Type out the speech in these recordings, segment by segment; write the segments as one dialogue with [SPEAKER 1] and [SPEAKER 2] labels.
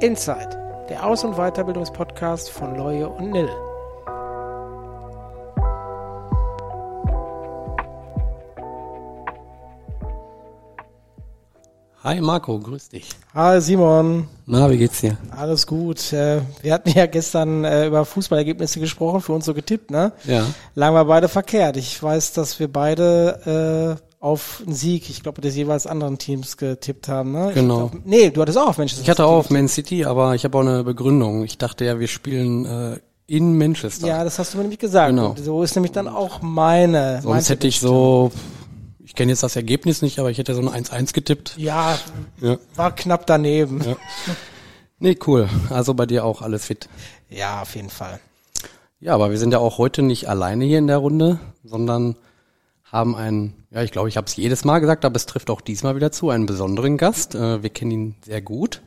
[SPEAKER 1] Inside, der Aus- und Weiterbildungspodcast von Leue und Nil.
[SPEAKER 2] Hi Marco, grüß dich.
[SPEAKER 1] Hi Simon.
[SPEAKER 2] Na, wie geht's dir?
[SPEAKER 1] Alles gut. Äh, wir hatten ja gestern äh, über Fußballergebnisse gesprochen, für uns so getippt, ne?
[SPEAKER 2] Ja.
[SPEAKER 1] Lagen wir beide verkehrt. Ich weiß, dass wir beide äh, auf einen Sieg, ich glaube, des jeweils anderen Teams getippt haben, ne?
[SPEAKER 2] Genau.
[SPEAKER 1] Glaub, nee, du hattest auch auf Manchester
[SPEAKER 2] Ich hatte
[SPEAKER 1] City
[SPEAKER 2] auch auf Man City, aber ich habe auch eine Begründung. Ich dachte ja, wir spielen äh, in Manchester.
[SPEAKER 1] Ja, das hast du mir nämlich gesagt.
[SPEAKER 2] Genau.
[SPEAKER 1] Und so ist nämlich dann auch meine. mein
[SPEAKER 2] Sonst hätte ich so, ich kenne jetzt das Ergebnis nicht, aber ich hätte so ein 1-1 getippt.
[SPEAKER 1] Ja,
[SPEAKER 2] Ja.
[SPEAKER 1] war knapp daneben.
[SPEAKER 2] Ja. Nee, cool. Also bei dir auch alles fit.
[SPEAKER 1] Ja, auf jeden Fall.
[SPEAKER 2] Ja, aber wir sind ja auch heute nicht alleine hier in der Runde, sondern haben einen, ja, ich glaube, ich habe es jedes Mal gesagt, aber es trifft auch diesmal wieder zu, einen besonderen Gast. Äh, wir kennen ihn sehr gut.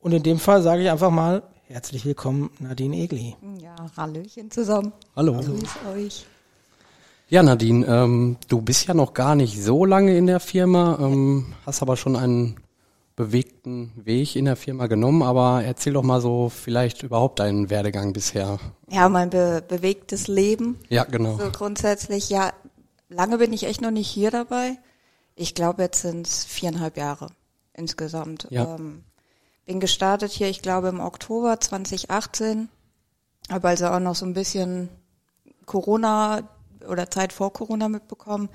[SPEAKER 1] Und in dem Fall sage ich einfach mal herzlich willkommen, Nadine Egli.
[SPEAKER 3] Ja, Hallöchen zusammen.
[SPEAKER 2] Hallo.
[SPEAKER 3] Grüß euch.
[SPEAKER 2] Ja, Nadine, ähm, du bist ja noch gar nicht so lange in der Firma, ähm, hast aber schon einen bewegten Weg in der Firma genommen, aber erzähl doch mal so vielleicht überhaupt deinen Werdegang bisher.
[SPEAKER 3] Ja, mein be bewegtes Leben.
[SPEAKER 2] Ja, genau.
[SPEAKER 3] So grundsätzlich, ja, lange bin ich echt noch nicht hier dabei. Ich glaube, jetzt sind es viereinhalb Jahre insgesamt.
[SPEAKER 2] Ja.
[SPEAKER 3] Ähm, bin gestartet hier, ich glaube, im Oktober 2018. Habe also auch noch so ein bisschen Corona oder Zeit vor Corona mitbekommen.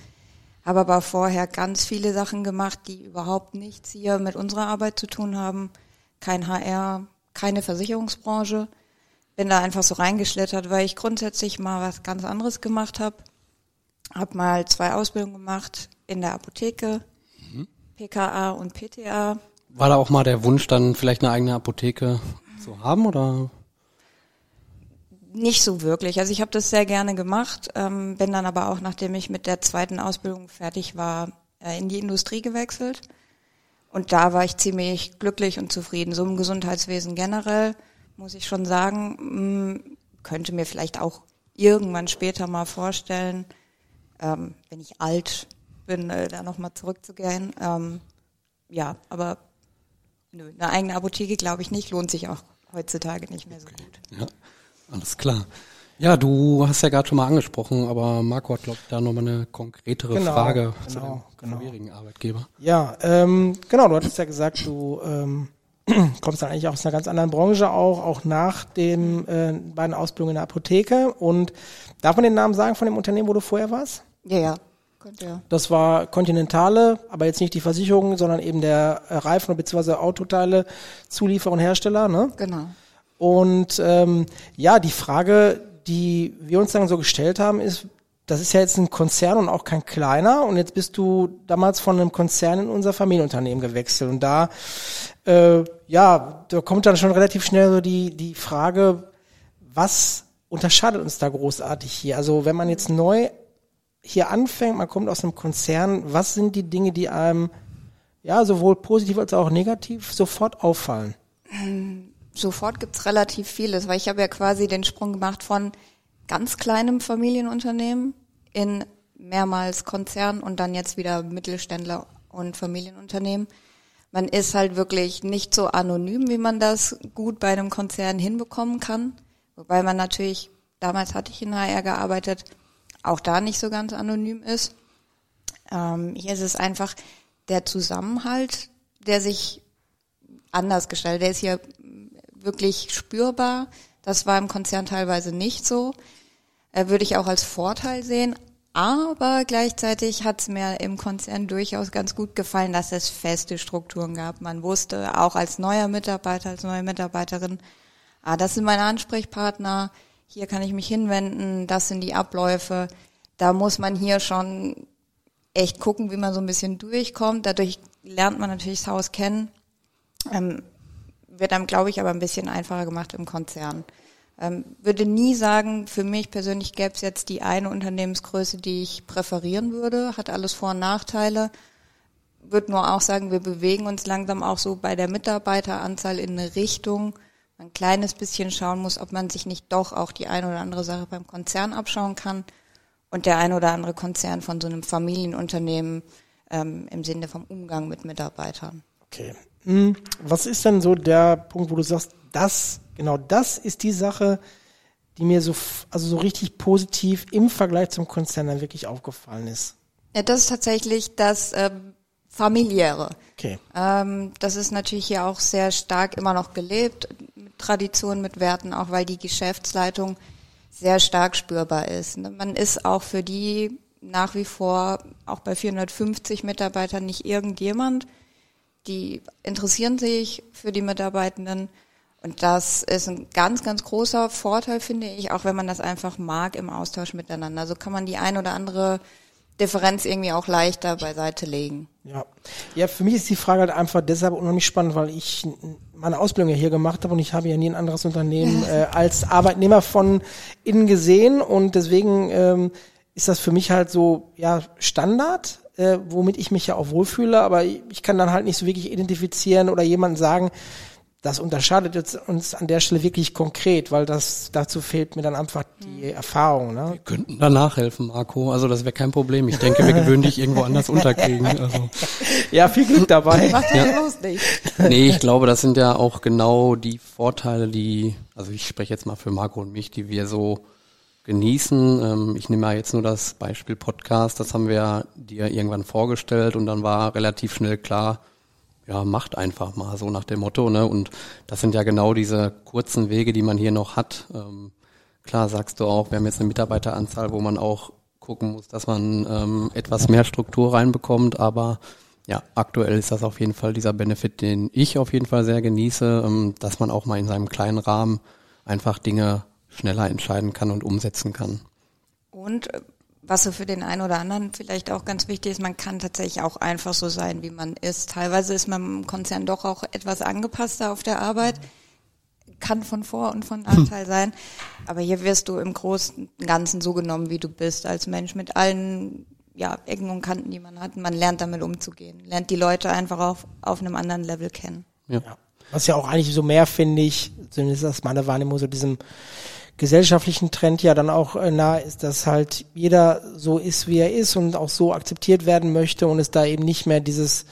[SPEAKER 3] Habe aber vorher ganz viele Sachen gemacht, die überhaupt nichts hier mit unserer Arbeit zu tun haben. Kein HR, keine Versicherungsbranche. Bin da einfach so reingeschlittert, weil ich grundsätzlich mal was ganz anderes gemacht habe. Hab mal zwei Ausbildungen gemacht in der Apotheke, PKA und PTA.
[SPEAKER 2] War da auch mal der Wunsch, dann vielleicht eine eigene Apotheke zu haben oder?
[SPEAKER 3] Nicht so wirklich. Also ich habe das sehr gerne gemacht, ähm, bin dann aber auch, nachdem ich mit der zweiten Ausbildung fertig war, äh, in die Industrie gewechselt. Und da war ich ziemlich glücklich und zufrieden. So im Gesundheitswesen generell muss ich schon sagen, mh, könnte mir vielleicht auch irgendwann später mal vorstellen, ähm, wenn ich alt bin, äh, da nochmal zurückzugehen. Ähm, ja, aber nö, eine eigene Apotheke glaube ich nicht, lohnt sich auch heutzutage nicht mehr so gut.
[SPEAKER 2] Ja, alles klar. Ja, du hast ja gerade schon mal angesprochen, aber Marco hat, glaube ich, da nochmal eine konkretere
[SPEAKER 1] Genau,
[SPEAKER 2] Frage zu
[SPEAKER 1] genau,
[SPEAKER 2] deinem
[SPEAKER 1] genau.
[SPEAKER 2] vorherigen Arbeitgeber.
[SPEAKER 1] Ja, ähm, genau, du hattest ja gesagt, du ähm, kommst dann eigentlich aus einer ganz anderen Branche auch, auch nach den äh, beiden Ausbildungen in der Apotheke. Und darf man den Namen sagen von dem Unternehmen, wo du vorher warst?
[SPEAKER 3] Ja, ja, könnte ja.
[SPEAKER 1] Das war Continentale, aber jetzt nicht die Versicherung, sondern eben der Reifen- bzw. Autoteile Zulieferer und Hersteller, ne?
[SPEAKER 3] Genau.
[SPEAKER 1] Und ähm, ja, die Frage, die wir uns dann so gestellt haben, ist, das ist ja jetzt ein Konzern und auch kein kleiner. Und jetzt bist du damals von einem Konzern in unser Familienunternehmen gewechselt. Und da, äh, ja, da kommt dann schon relativ schnell so die, die Frage, was unterscheidet uns da großartig hier? Also wenn man jetzt neu hier anfängt, man kommt aus einem Konzern, was sind die Dinge, die einem ja sowohl positiv als auch negativ sofort auffallen?
[SPEAKER 3] Sofort gibt's relativ vieles, weil ich habe ja quasi den Sprung gemacht von ganz kleinem Familienunternehmen in mehrmals Konzern und dann jetzt wieder Mittelständler und Familienunternehmen. Man ist halt wirklich nicht so anonym, wie man das gut bei einem Konzern hinbekommen kann. Wobei man natürlich, damals hatte ich in HR gearbeitet, auch da nicht so ganz anonym ist. Ähm, hier ist es einfach der Zusammenhalt, der sich anders gestaltet. Der ist hier wirklich spürbar. Das war im Konzern teilweise nicht so. Äh, würde ich auch als Vorteil sehen. Aber gleichzeitig hat es mir im Konzern durchaus ganz gut gefallen, dass es feste Strukturen gab. Man wusste auch als neuer Mitarbeiter, als neue Mitarbeiterin, ah, das sind meine Ansprechpartner, hier kann ich mich hinwenden, das sind die Abläufe. Da muss man hier schon echt gucken, wie man so ein bisschen durchkommt. Dadurch lernt man natürlich das Haus kennen. Ähm, wird einem, glaube ich, aber ein bisschen einfacher gemacht im Konzern. Ähm, würde nie sagen, für mich persönlich gäbe es jetzt die eine Unternehmensgröße, die ich präferieren würde. Hat alles Vor- und Nachteile. Würde nur auch sagen, wir bewegen uns langsam auch so bei der Mitarbeiteranzahl in eine Richtung, ein kleines bisschen schauen muss, ob man sich nicht doch auch die eine oder andere Sache beim Konzern abschauen kann und der eine oder andere Konzern von so einem Familienunternehmen ähm, im Sinne vom Umgang mit Mitarbeitern.
[SPEAKER 1] Okay. Hm, was ist denn so der Punkt, wo du sagst, das, genau das ist die Sache, die mir so, also so richtig positiv im Vergleich zum Konzern dann wirklich aufgefallen ist?
[SPEAKER 3] Ja, das ist tatsächlich das ähm, familiäre.
[SPEAKER 1] Okay.
[SPEAKER 3] Ähm, das ist natürlich hier auch sehr stark immer noch gelebt, mit Tradition, mit Werten, auch weil die Geschäftsleitung sehr stark spürbar ist. Ne? Man ist auch für die nach wie vor, auch bei 450 Mitarbeitern, nicht irgendjemand. Die interessieren sich für die Mitarbeitenden. Und das ist ein ganz, ganz großer Vorteil, finde ich, auch wenn man das einfach mag im Austausch miteinander. So kann man die ein oder andere Differenz irgendwie auch leichter beiseite legen.
[SPEAKER 1] Ja. Ja, für mich ist die Frage halt einfach deshalb unheimlich spannend, weil ich meine Ausbildung ja hier gemacht habe und ich habe ja nie ein anderes Unternehmen äh, als Arbeitnehmer von innen gesehen und deswegen ähm, ist das für mich halt so ja Standard, äh, womit ich mich ja auch wohlfühle, aber ich kann dann halt nicht so wirklich identifizieren oder jemanden sagen, das unterscheidet jetzt uns an der Stelle wirklich konkret, weil das dazu fehlt mir dann einfach die Erfahrung. Ne?
[SPEAKER 2] Wir könnten da nachhelfen, Marco. Also das wäre kein Problem. Ich denke, wir gewöhnen dich irgendwo anders unterkriegen. Also.
[SPEAKER 1] Ja, viel Glück dabei.
[SPEAKER 3] Macht ja bloß nicht.
[SPEAKER 2] Nee, ich glaube, das sind ja auch genau die Vorteile, die, also ich spreche jetzt mal für Marco und mich, die wir so genießen. Ähm, ich nehme mal jetzt nur das Beispiel Podcast. Das haben wir dir irgendwann vorgestellt und dann war relativ schnell klar, ja, macht einfach mal so nach dem Motto, ne? Und das sind ja genau diese kurzen Wege, die man hier noch hat. Ähm, klar sagst du auch, wir haben jetzt eine Mitarbeiteranzahl, wo man auch gucken muss, dass man ähm, etwas mehr Struktur reinbekommt, aber ja, aktuell ist das auf jeden Fall dieser Benefit, den ich auf jeden Fall sehr genieße, ähm, dass man auch mal in seinem kleinen Rahmen einfach Dinge schneller entscheiden kann und umsetzen kann.
[SPEAKER 3] Und äh, was so für den einen oder anderen vielleicht auch ganz wichtig ist, man kann tatsächlich auch einfach so sein, wie man ist. Teilweise ist man im Konzern doch auch etwas angepasster auf der Arbeit. Kann von Vor- und von Nachteil sein. Aber hier wirst du im Großen und Ganzen so genommen, wie du bist, als Mensch mit allen ja, Ecken und Kanten, die man hat. Man lernt damit umzugehen. Lernt die Leute einfach auf, auf einem anderen Level kennen.
[SPEAKER 1] Ja. Was ja auch eigentlich so mehr, finde ich, zumindest aus meiner Wahrnehmung, so diesem gesellschaftlichen Trend ja dann auch äh, nahe ist, dass halt jeder so ist, wie er ist und auch so akzeptiert werden möchte und es da eben nicht mehr dieses,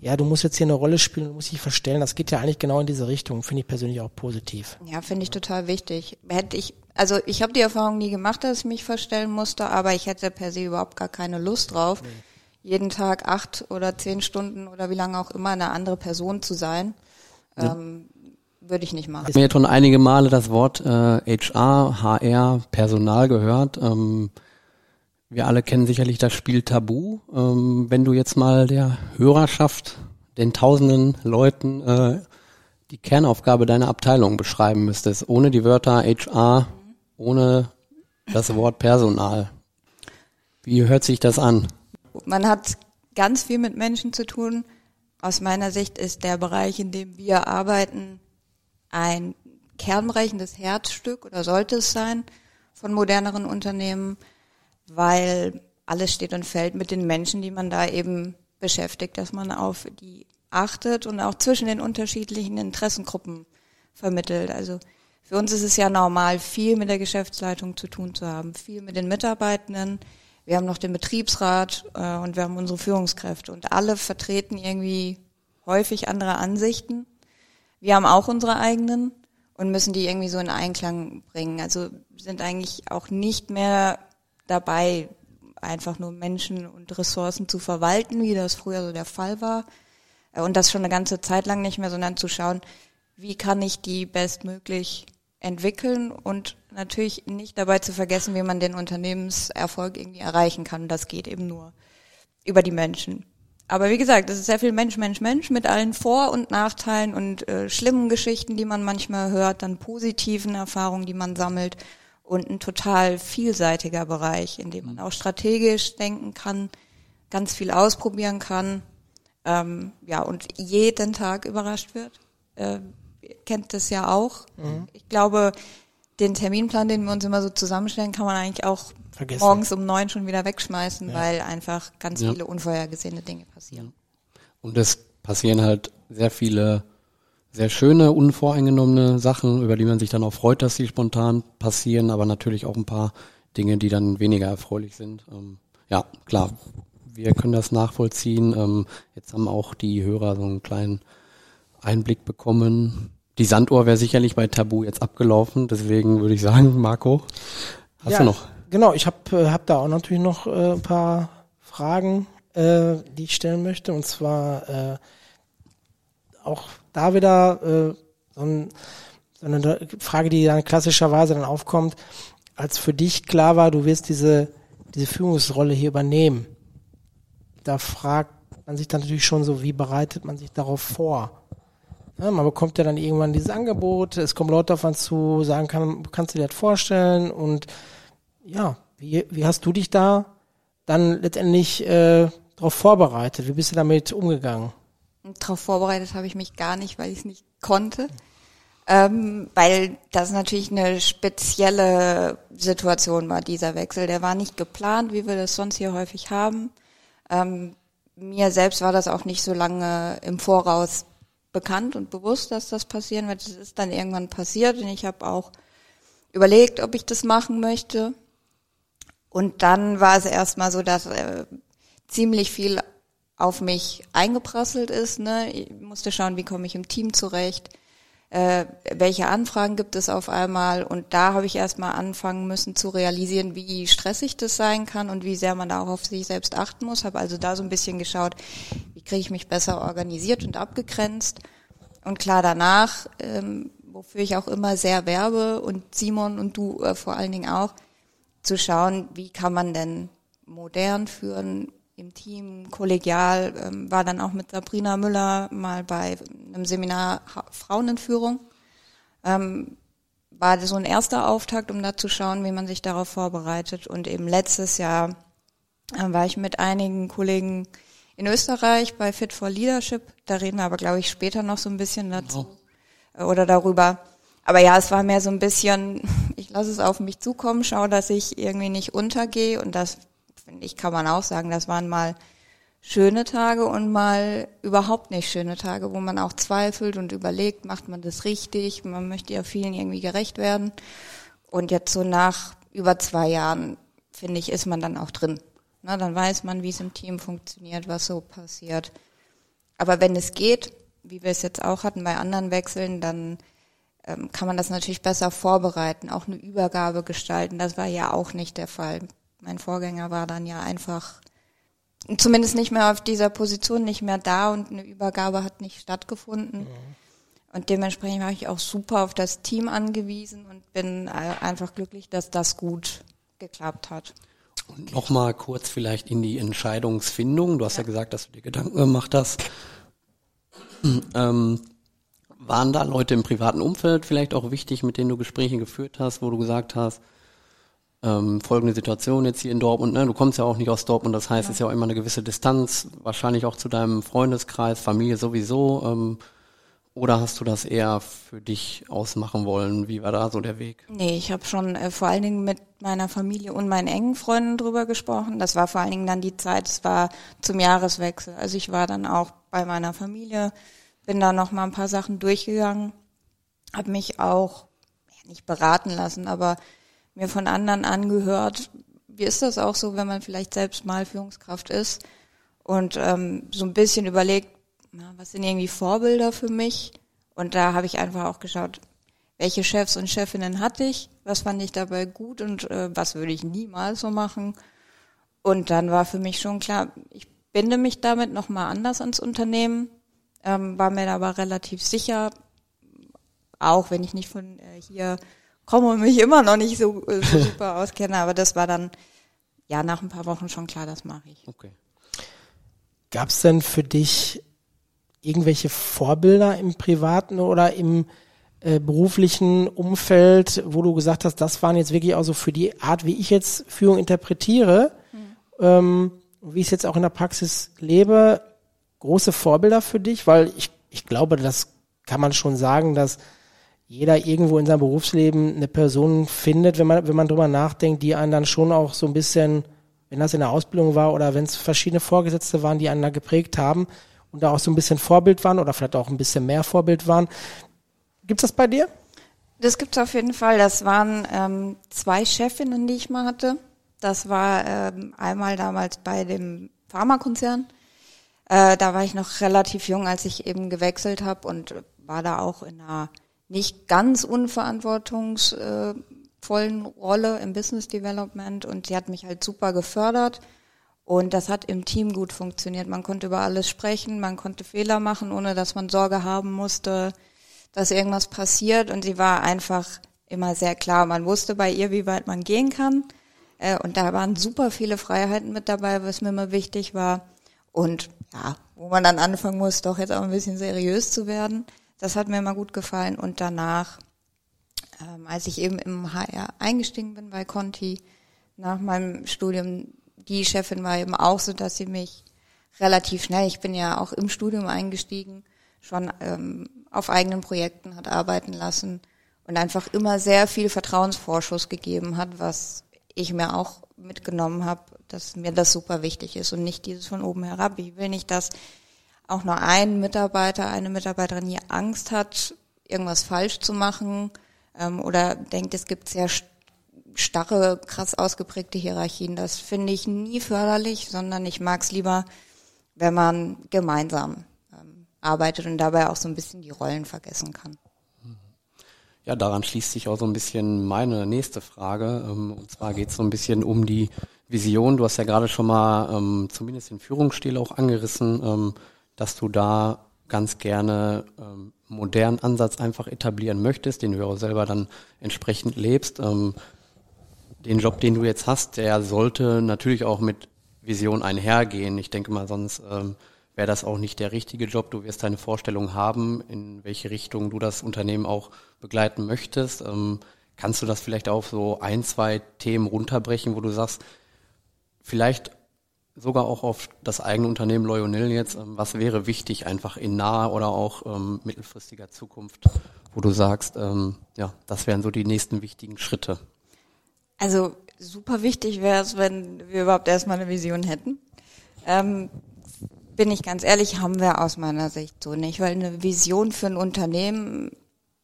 [SPEAKER 1] ja, du musst jetzt hier eine Rolle spielen, du musst dich verstellen. Das geht ja eigentlich genau in diese Richtung, finde ich persönlich auch positiv.
[SPEAKER 3] Ja, finde ich total wichtig. Hätte ich, also ich habe die Erfahrung nie gemacht, dass ich mich verstellen musste, aber ich hätte per se überhaupt gar keine Lust drauf, nee. jeden Tag acht oder zehn Stunden oder wie lange auch immer eine andere Person zu sein. Ja. Ähm, würde ich nicht machen.
[SPEAKER 2] Ich habe mir schon einige Male das Wort äh, HR, HR, Personal gehört. Ähm, wir alle kennen sicherlich das Spiel Tabu. Ähm, wenn du jetzt mal der Hörerschaft, den tausenden Leuten äh, die Kernaufgabe deiner Abteilung beschreiben müsstest, ohne die Wörter HR, ohne das Wort Personal. Wie hört sich das an?
[SPEAKER 3] Man hat ganz viel mit Menschen zu tun. Aus meiner Sicht ist der Bereich, in dem wir arbeiten, ein kernbrechendes Herzstück oder sollte es sein von moderneren Unternehmen, weil alles steht und fällt mit den Menschen, die man da eben beschäftigt, dass man auf die achtet und auch zwischen den unterschiedlichen Interessengruppen vermittelt. Also für uns ist es ja normal, viel mit der Geschäftsleitung zu tun zu haben, viel mit den Mitarbeitenden. Wir haben noch den Betriebsrat äh, und wir haben unsere Führungskräfte und alle vertreten irgendwie häufig andere Ansichten wir haben auch unsere eigenen und müssen die irgendwie so in Einklang bringen. Also sind eigentlich auch nicht mehr dabei, einfach nur Menschen und Ressourcen zu verwalten, wie das früher so der Fall war. Und das schon eine ganze Zeit lang nicht mehr, sondern zu schauen, wie kann ich die bestmöglich entwickeln und natürlich nicht dabei zu vergessen, wie man den Unternehmenserfolg irgendwie erreichen kann. Das geht eben nur über die Menschen. Aber wie gesagt, es ist sehr viel Mensch, Mensch, Mensch mit allen Vor- und Nachteilen und äh, schlimmen Geschichten, die man manchmal hört, dann positiven Erfahrungen, die man sammelt und ein total vielseitiger Bereich, in dem man auch strategisch denken kann, ganz viel ausprobieren kann, ähm, ja und jeden Tag überrascht wird. Äh, kennt das ja auch. Mhm. Ich glaube, den Terminplan, den wir uns immer so zusammenstellen, kann man eigentlich auch Vergessen. morgens um neun schon wieder wegschmeißen, ja. weil einfach ganz ja. viele unvorhergesehene Dinge passieren.
[SPEAKER 2] Und es passieren halt sehr viele sehr schöne, unvoreingenommene Sachen, über die man sich dann auch freut, dass sie spontan passieren, aber natürlich auch ein paar Dinge, die dann weniger erfreulich sind. Ähm, ja, klar, wir können das nachvollziehen. Ähm, jetzt haben auch die Hörer so einen kleinen Einblick bekommen. Die Sanduhr wäre sicherlich bei Tabu jetzt abgelaufen, deswegen würde ich sagen, Marco, hast
[SPEAKER 1] ja,
[SPEAKER 2] du noch?
[SPEAKER 1] Genau, ich habe äh, hab da auch natürlich noch äh, ein paar Fragen, äh, die ich stellen möchte. Und zwar äh, auch da wieder äh, so, ein, so eine Frage, die dann klassischerweise dann aufkommt, als für dich klar war, du wirst diese, diese Führungsrolle hier übernehmen. Da fragt man sich dann natürlich schon so, wie bereitet man sich darauf vor? Ja, man bekommt ja dann irgendwann dieses Angebot, es kommen Leute auf einen zu, sagen, kann, kannst du dir das vorstellen? Und ja, wie, wie hast du dich da dann letztendlich äh, darauf vorbereitet? Wie bist du damit umgegangen?
[SPEAKER 3] Darauf vorbereitet habe ich mich gar nicht, weil ich es nicht konnte. Ähm, weil das natürlich eine spezielle Situation war, dieser Wechsel. Der war nicht geplant, wie wir das sonst hier häufig haben. Ähm, mir selbst war das auch nicht so lange im Voraus bekannt und bewusst, dass das passieren wird. Es ist dann irgendwann passiert und ich habe auch überlegt, ob ich das machen möchte. Und dann war es erstmal so, dass äh, ziemlich viel auf mich eingeprasselt ist. Ne? Ich musste schauen, wie komme ich im Team zurecht, äh, welche Anfragen gibt es auf einmal. Und da habe ich erstmal anfangen müssen zu realisieren, wie stressig das sein kann und wie sehr man da auch auf sich selbst achten muss. Habe also da so ein bisschen geschaut, wie kriege ich mich besser organisiert und abgegrenzt. Und klar danach, ähm, wofür ich auch immer sehr werbe und Simon und du äh, vor allen Dingen auch, zu schauen, wie kann man denn modern führen im Team, kollegial, ähm, war dann auch mit Sabrina Müller mal bei einem Seminar Frauenentführung. Ähm, war so ein erster Auftakt, um da zu schauen, wie man sich darauf vorbereitet. Und eben letztes Jahr äh, war ich mit einigen Kollegen in Österreich bei Fit for Leadership. Da reden wir aber, glaube ich, später noch so ein bisschen dazu genau. oder darüber. Aber ja, es war mehr so ein bisschen, ich lasse es auf mich zukommen, schaue, dass ich irgendwie nicht untergehe. Und das, finde ich, kann man auch sagen, das waren mal schöne Tage und mal überhaupt nicht schöne Tage, wo man auch zweifelt und überlegt, macht man das richtig? Man möchte ja vielen irgendwie gerecht werden. Und jetzt so nach über zwei Jahren, finde ich, ist man dann auch drin. Na, dann weiß man, wie es im Team funktioniert, was so passiert. Aber wenn es geht, wie wir es jetzt auch hatten bei anderen Wechseln, dann ähm, kann man das natürlich besser vorbereiten, auch eine Übergabe gestalten. Das war ja auch nicht der Fall. Mein Vorgänger war dann ja einfach zumindest nicht mehr auf dieser Position, nicht mehr da und eine Übergabe hat nicht stattgefunden. Mhm. Und dementsprechend war ich auch super auf das Team angewiesen und bin äh, einfach glücklich, dass das gut geklappt hat.
[SPEAKER 2] Und nochmal kurz vielleicht in die Entscheidungsfindung. Du hast ja, ja gesagt, dass du dir Gedanken gemacht hast. Ähm, waren da Leute im privaten Umfeld vielleicht auch wichtig, mit denen du Gespräche geführt hast, wo du gesagt hast, ähm, folgende Situation jetzt hier in Dortmund, ne? du kommst ja auch nicht aus Dortmund, das heißt, es ist ja auch immer eine gewisse Distanz, wahrscheinlich auch zu deinem Freundeskreis, Familie sowieso. Ähm, oder hast du das eher für dich ausmachen wollen? Wie war da so der Weg?
[SPEAKER 3] Nee, ich habe schon äh, vor allen Dingen mit meiner Familie und meinen engen Freunden drüber gesprochen. Das war vor allen Dingen dann die Zeit, es war zum Jahreswechsel. Also ich war dann auch bei meiner Familie bin da noch mal ein paar Sachen durchgegangen, habe mich auch nicht beraten lassen, aber mir von anderen angehört, wie ist das auch so, wenn man vielleicht selbst mal Führungskraft ist und ähm, so ein bisschen überlegt, na, was sind irgendwie Vorbilder für mich? Und da habe ich einfach auch geschaut, welche Chefs und Chefinnen hatte ich, was fand ich dabei gut und äh, was würde ich niemals so machen. Und dann war für mich schon klar, ich binde mich damit nochmal anders ans Unternehmen ähm, war mir aber relativ sicher, auch wenn ich nicht von äh, hier komme und mich immer noch nicht so, äh, so super auskenne, aber das war dann ja nach ein paar Wochen schon klar, das mache ich.
[SPEAKER 1] Okay. Gab es denn für dich irgendwelche Vorbilder im privaten oder im äh, beruflichen Umfeld, wo du gesagt hast, das waren jetzt wirklich auch so für die Art, wie ich jetzt Führung interpretiere, hm. ähm, wie ich es jetzt auch in der Praxis lebe, große Vorbilder für dich? Weil ich, ich glaube, das kann man schon sagen, dass jeder irgendwo in seinem Berufsleben eine Person findet, wenn man, wenn man drüber nachdenkt, die einen dann schon auch so ein bisschen, wenn das in der Ausbildung war oder wenn es verschiedene Vorgesetzte waren, die einen da geprägt haben und da auch so ein bisschen Vorbild waren oder vielleicht auch ein bisschen mehr Vorbild waren. Gibt's das bei dir?
[SPEAKER 3] Das gibt's auf jeden Fall. Das waren ähm, zwei Chefinnen, die ich mal hatte. Das war ähm, einmal damals bei dem Pharmakonzern Äh, da war ich noch relativ jung, als ich eben gewechselt habe und war da auch in einer nicht ganz unverantwortungsvollen Rolle im Business Development und sie hat mich halt super gefördert und das hat im Team gut funktioniert. Man konnte über alles sprechen, man konnte Fehler machen, ohne dass man Sorge haben musste, dass irgendwas passiert und sie war einfach immer sehr klar. Man wusste bei ihr, wie weit man gehen kann äh, und da waren super viele Freiheiten mit dabei, was mir immer wichtig war. Und ja, wo man dann anfangen muss, doch jetzt auch ein bisschen seriös zu werden. Das hat mir immer gut gefallen. Und danach, ähm, als ich eben im HR eingestiegen bin bei Conti, nach meinem Studium, die Chefin war eben auch so, dass sie mich relativ schnell, ich bin ja auch im Studium eingestiegen, schon ähm, auf eigenen Projekten hat arbeiten lassen und einfach immer sehr viel Vertrauensvorschuss gegeben hat, was ich mir auch mitgenommen habe, dass mir das super wichtig ist und nicht dieses von oben herab. Ich will nicht, dass auch nur ein Mitarbeiter, eine Mitarbeiterin hier Angst hat, irgendwas falsch zu machen ähm, oder denkt, es gibt sehr starre, krass ausgeprägte Hierarchien. Das finde ich nie förderlich, sondern ich mag es lieber, wenn man gemeinsam ähm, arbeitet und dabei auch so ein bisschen die Rollen vergessen kann.
[SPEAKER 2] Ja, daran schließt sich auch so ein bisschen meine nächste Frage. Ähm, und zwar geht es so ein bisschen um die Vision. Du hast ja gerade schon mal ähm, zumindest den Führungsstil auch angerissen, ähm, dass du da ganz gerne ähm, modernen Ansatz einfach etablieren möchtest, den du auch selber dann entsprechend lebst. Den Job, den du jetzt hast, der sollte natürlich auch mit Vision einhergehen. Ich denke mal, sonst ähm, wäre das auch nicht der richtige Job. Du wirst deine Vorstellung haben, in welche Richtung du das Unternehmen auch begleiten möchtest. Ähm, kannst du das vielleicht auf so ein, zwei Themen runterbrechen, wo du sagst, vielleicht sogar auch auf das eigene Unternehmen Loyonil jetzt, ähm, was wäre wichtig einfach in naher oder auch ähm, mittelfristiger Zukunft, wo du sagst, ähm, ja, das wären so die nächsten wichtigen Schritte?
[SPEAKER 3] Also super wichtig wäre es, wenn wir überhaupt erstmal eine Vision hätten. Ähm, bin ich ganz ehrlich, haben wir aus meiner Sicht so nicht, weil eine Vision für ein Unternehmen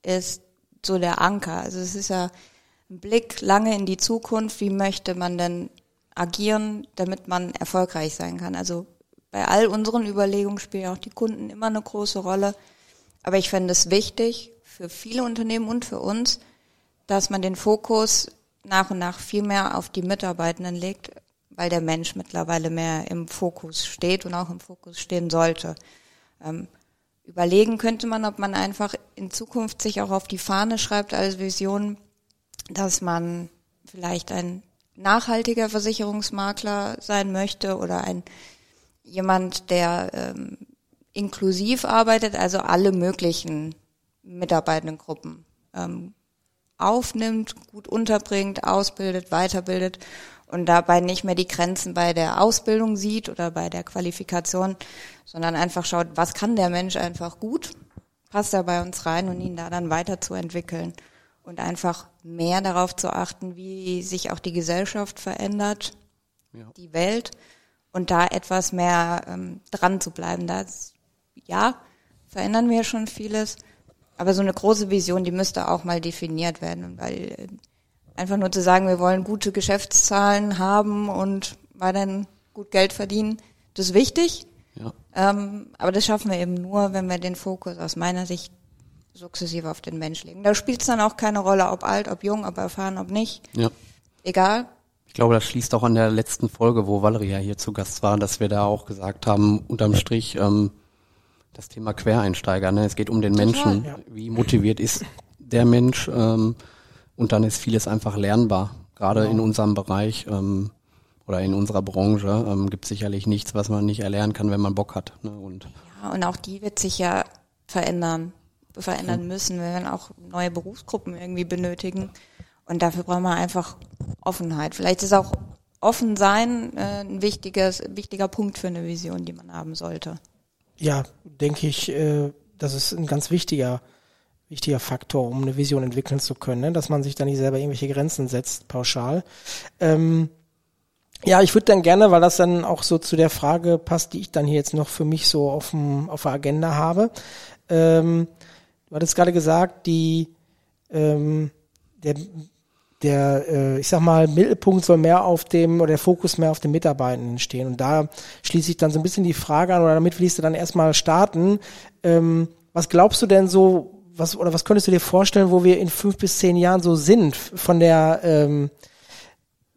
[SPEAKER 3] ist so der Anker. Also es ist ja ein Blick lange in die Zukunft. Wie möchte man denn agieren, damit man erfolgreich sein kann? Also bei all unseren Überlegungen spielen auch die Kunden immer eine große Rolle. Aber ich fände es wichtig für viele Unternehmen und für uns, dass man den Fokus nach und nach viel mehr auf die Mitarbeitenden legt, weil der Mensch mittlerweile mehr im Fokus steht und auch im Fokus stehen sollte. Ähm, überlegen könnte man, ob man einfach in Zukunft sich auch auf die Fahne schreibt als Vision, dass man vielleicht ein nachhaltiger Versicherungsmakler sein möchte oder ein jemand, der ähm, inklusiv arbeitet, also alle möglichen Mitarbeitendengruppen ähm, aufnimmt, gut unterbringt, ausbildet, weiterbildet und dabei nicht mehr die Grenzen bei der Ausbildung sieht oder bei der Qualifikation, sondern einfach schaut, was kann der Mensch einfach gut, passt er bei uns rein und ihn da dann weiterzuentwickeln und einfach mehr darauf zu achten, wie sich auch die Gesellschaft verändert, ja. die Welt und da etwas mehr ähm, dran zu bleiben. Da ja, verändern wir schon vieles, aber so eine große Vision, die müsste auch mal definiert werden, weil äh, einfach nur zu sagen, wir wollen gute Geschäftszahlen haben und weiterhin gut Geld verdienen, das ist wichtig. Ja. Ähm, aber das schaffen wir eben nur, wenn wir den Fokus aus meiner Sicht sukzessive auf den Mensch legen. Da spielt es dann auch keine Rolle, ob alt, ob jung, ob erfahren, ob nicht. Ja. Egal.
[SPEAKER 2] Ich glaube, das schließt auch an der letzten Folge, wo Valeria hier zu Gast war, dass wir da auch gesagt haben, unterm Strich, ähm, das Thema Quereinsteiger. Ne? Es geht um den Menschen. Ja. Wie motiviert ist der Mensch? Ähm, und dann ist vieles einfach lernbar. Gerade genau. in unserem Bereich ähm, oder in unserer Branche ähm, gibt es sicherlich nichts, was man nicht erlernen kann, wenn man Bock hat. Ne? Und
[SPEAKER 3] ja, und auch die wird sich ja verändern, verändern ja. müssen. Wir werden auch neue Berufsgruppen irgendwie benötigen. Und dafür brauchen wir einfach Offenheit. Vielleicht ist auch offen sein äh, ein wichtiges, wichtiger Punkt für eine Vision, die man haben sollte.
[SPEAKER 1] Ja, denke ich, äh, das ist ein ganz wichtiger wichtiger Faktor, um eine Vision entwickeln zu können, ne? dass man sich da nicht selber irgendwelche Grenzen setzt, pauschal. Ähm, ja, ich würde dann gerne, weil das dann auch so zu der Frage passt, die ich dann hier jetzt noch für mich so auf, dem, auf der Agenda habe. Ähm, du hattest gerade gesagt, die, ähm, der, der, äh, ich sag mal, Mittelpunkt soll mehr auf dem, oder der Fokus mehr auf den Mitarbeitenden stehen. Und da schließe ich dann so ein bisschen die Frage an, oder damit willst du dann erstmal starten. Ähm, was glaubst du denn so, was, oder was könntest du dir vorstellen, wo wir in fünf bis zehn Jahren so sind, von der, ähm,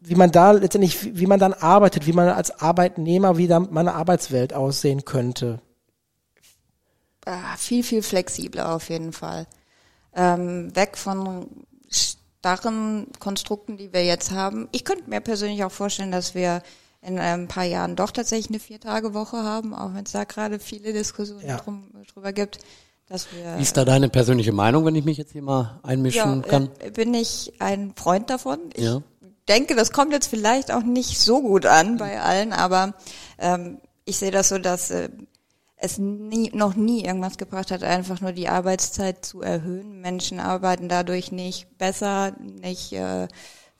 [SPEAKER 1] wie man da letztendlich, wie man dann arbeitet, wie man als Arbeitnehmer, wie dann meine Arbeitswelt aussehen könnte?
[SPEAKER 3] Ah, viel, viel flexibler auf jeden Fall. Ähm, weg von starren Konstrukten, die wir jetzt haben. Ich könnte mir persönlich auch vorstellen, dass wir in ein paar Jahren doch tatsächlich eine Vier-Tage-Woche haben, auch wenn es da gerade viele Diskussionen ja. drum, drüber gibt. Dass wir,
[SPEAKER 2] Wie ist da deine persönliche Meinung, wenn ich mich jetzt hier mal einmischen
[SPEAKER 3] ja,
[SPEAKER 2] kann?
[SPEAKER 3] Äh, bin ich ein Freund davon. Ich
[SPEAKER 2] ja.
[SPEAKER 3] denke, das kommt jetzt vielleicht auch nicht so gut an bei allen, aber ähm, ich sehe das so, dass äh, es nie, noch nie irgendwas gebracht hat, einfach nur die Arbeitszeit zu erhöhen. Menschen arbeiten dadurch nicht besser, nicht äh,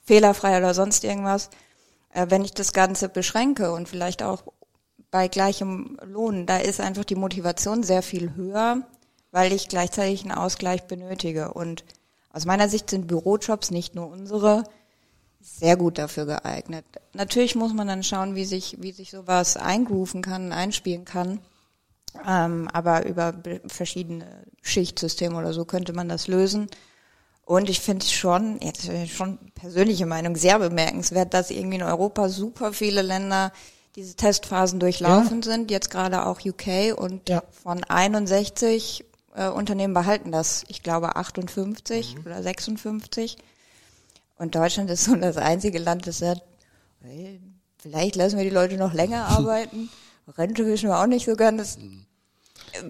[SPEAKER 3] fehlerfrei oder sonst irgendwas. Äh, wenn ich das Ganze beschränke und vielleicht auch bei gleichem Lohn, da ist einfach die Motivation sehr viel höher, weil ich gleichzeitig einen Ausgleich benötige. Und aus meiner Sicht sind Bürojobs nicht nur unsere sehr gut dafür geeignet. Natürlich muss man dann schauen, wie sich, wie sich sowas eingrooven kann, einspielen kann. Ähm, aber über verschiedene Schichtsysteme oder so könnte man das lösen. Und ich finde schon, jetzt schon persönliche Meinung, sehr bemerkenswert, dass irgendwie in Europa super viele Länder diese Testphasen durchlaufen ja. sind, jetzt gerade auch UK und ja. von 61 äh, Unternehmen behalten das, ich glaube 58 mhm. oder 56. Und Deutschland ist so das einzige Land, das sagt, hey, vielleicht lassen wir die Leute noch länger arbeiten. Rente wissen wir auch nicht so ganz. Mhm.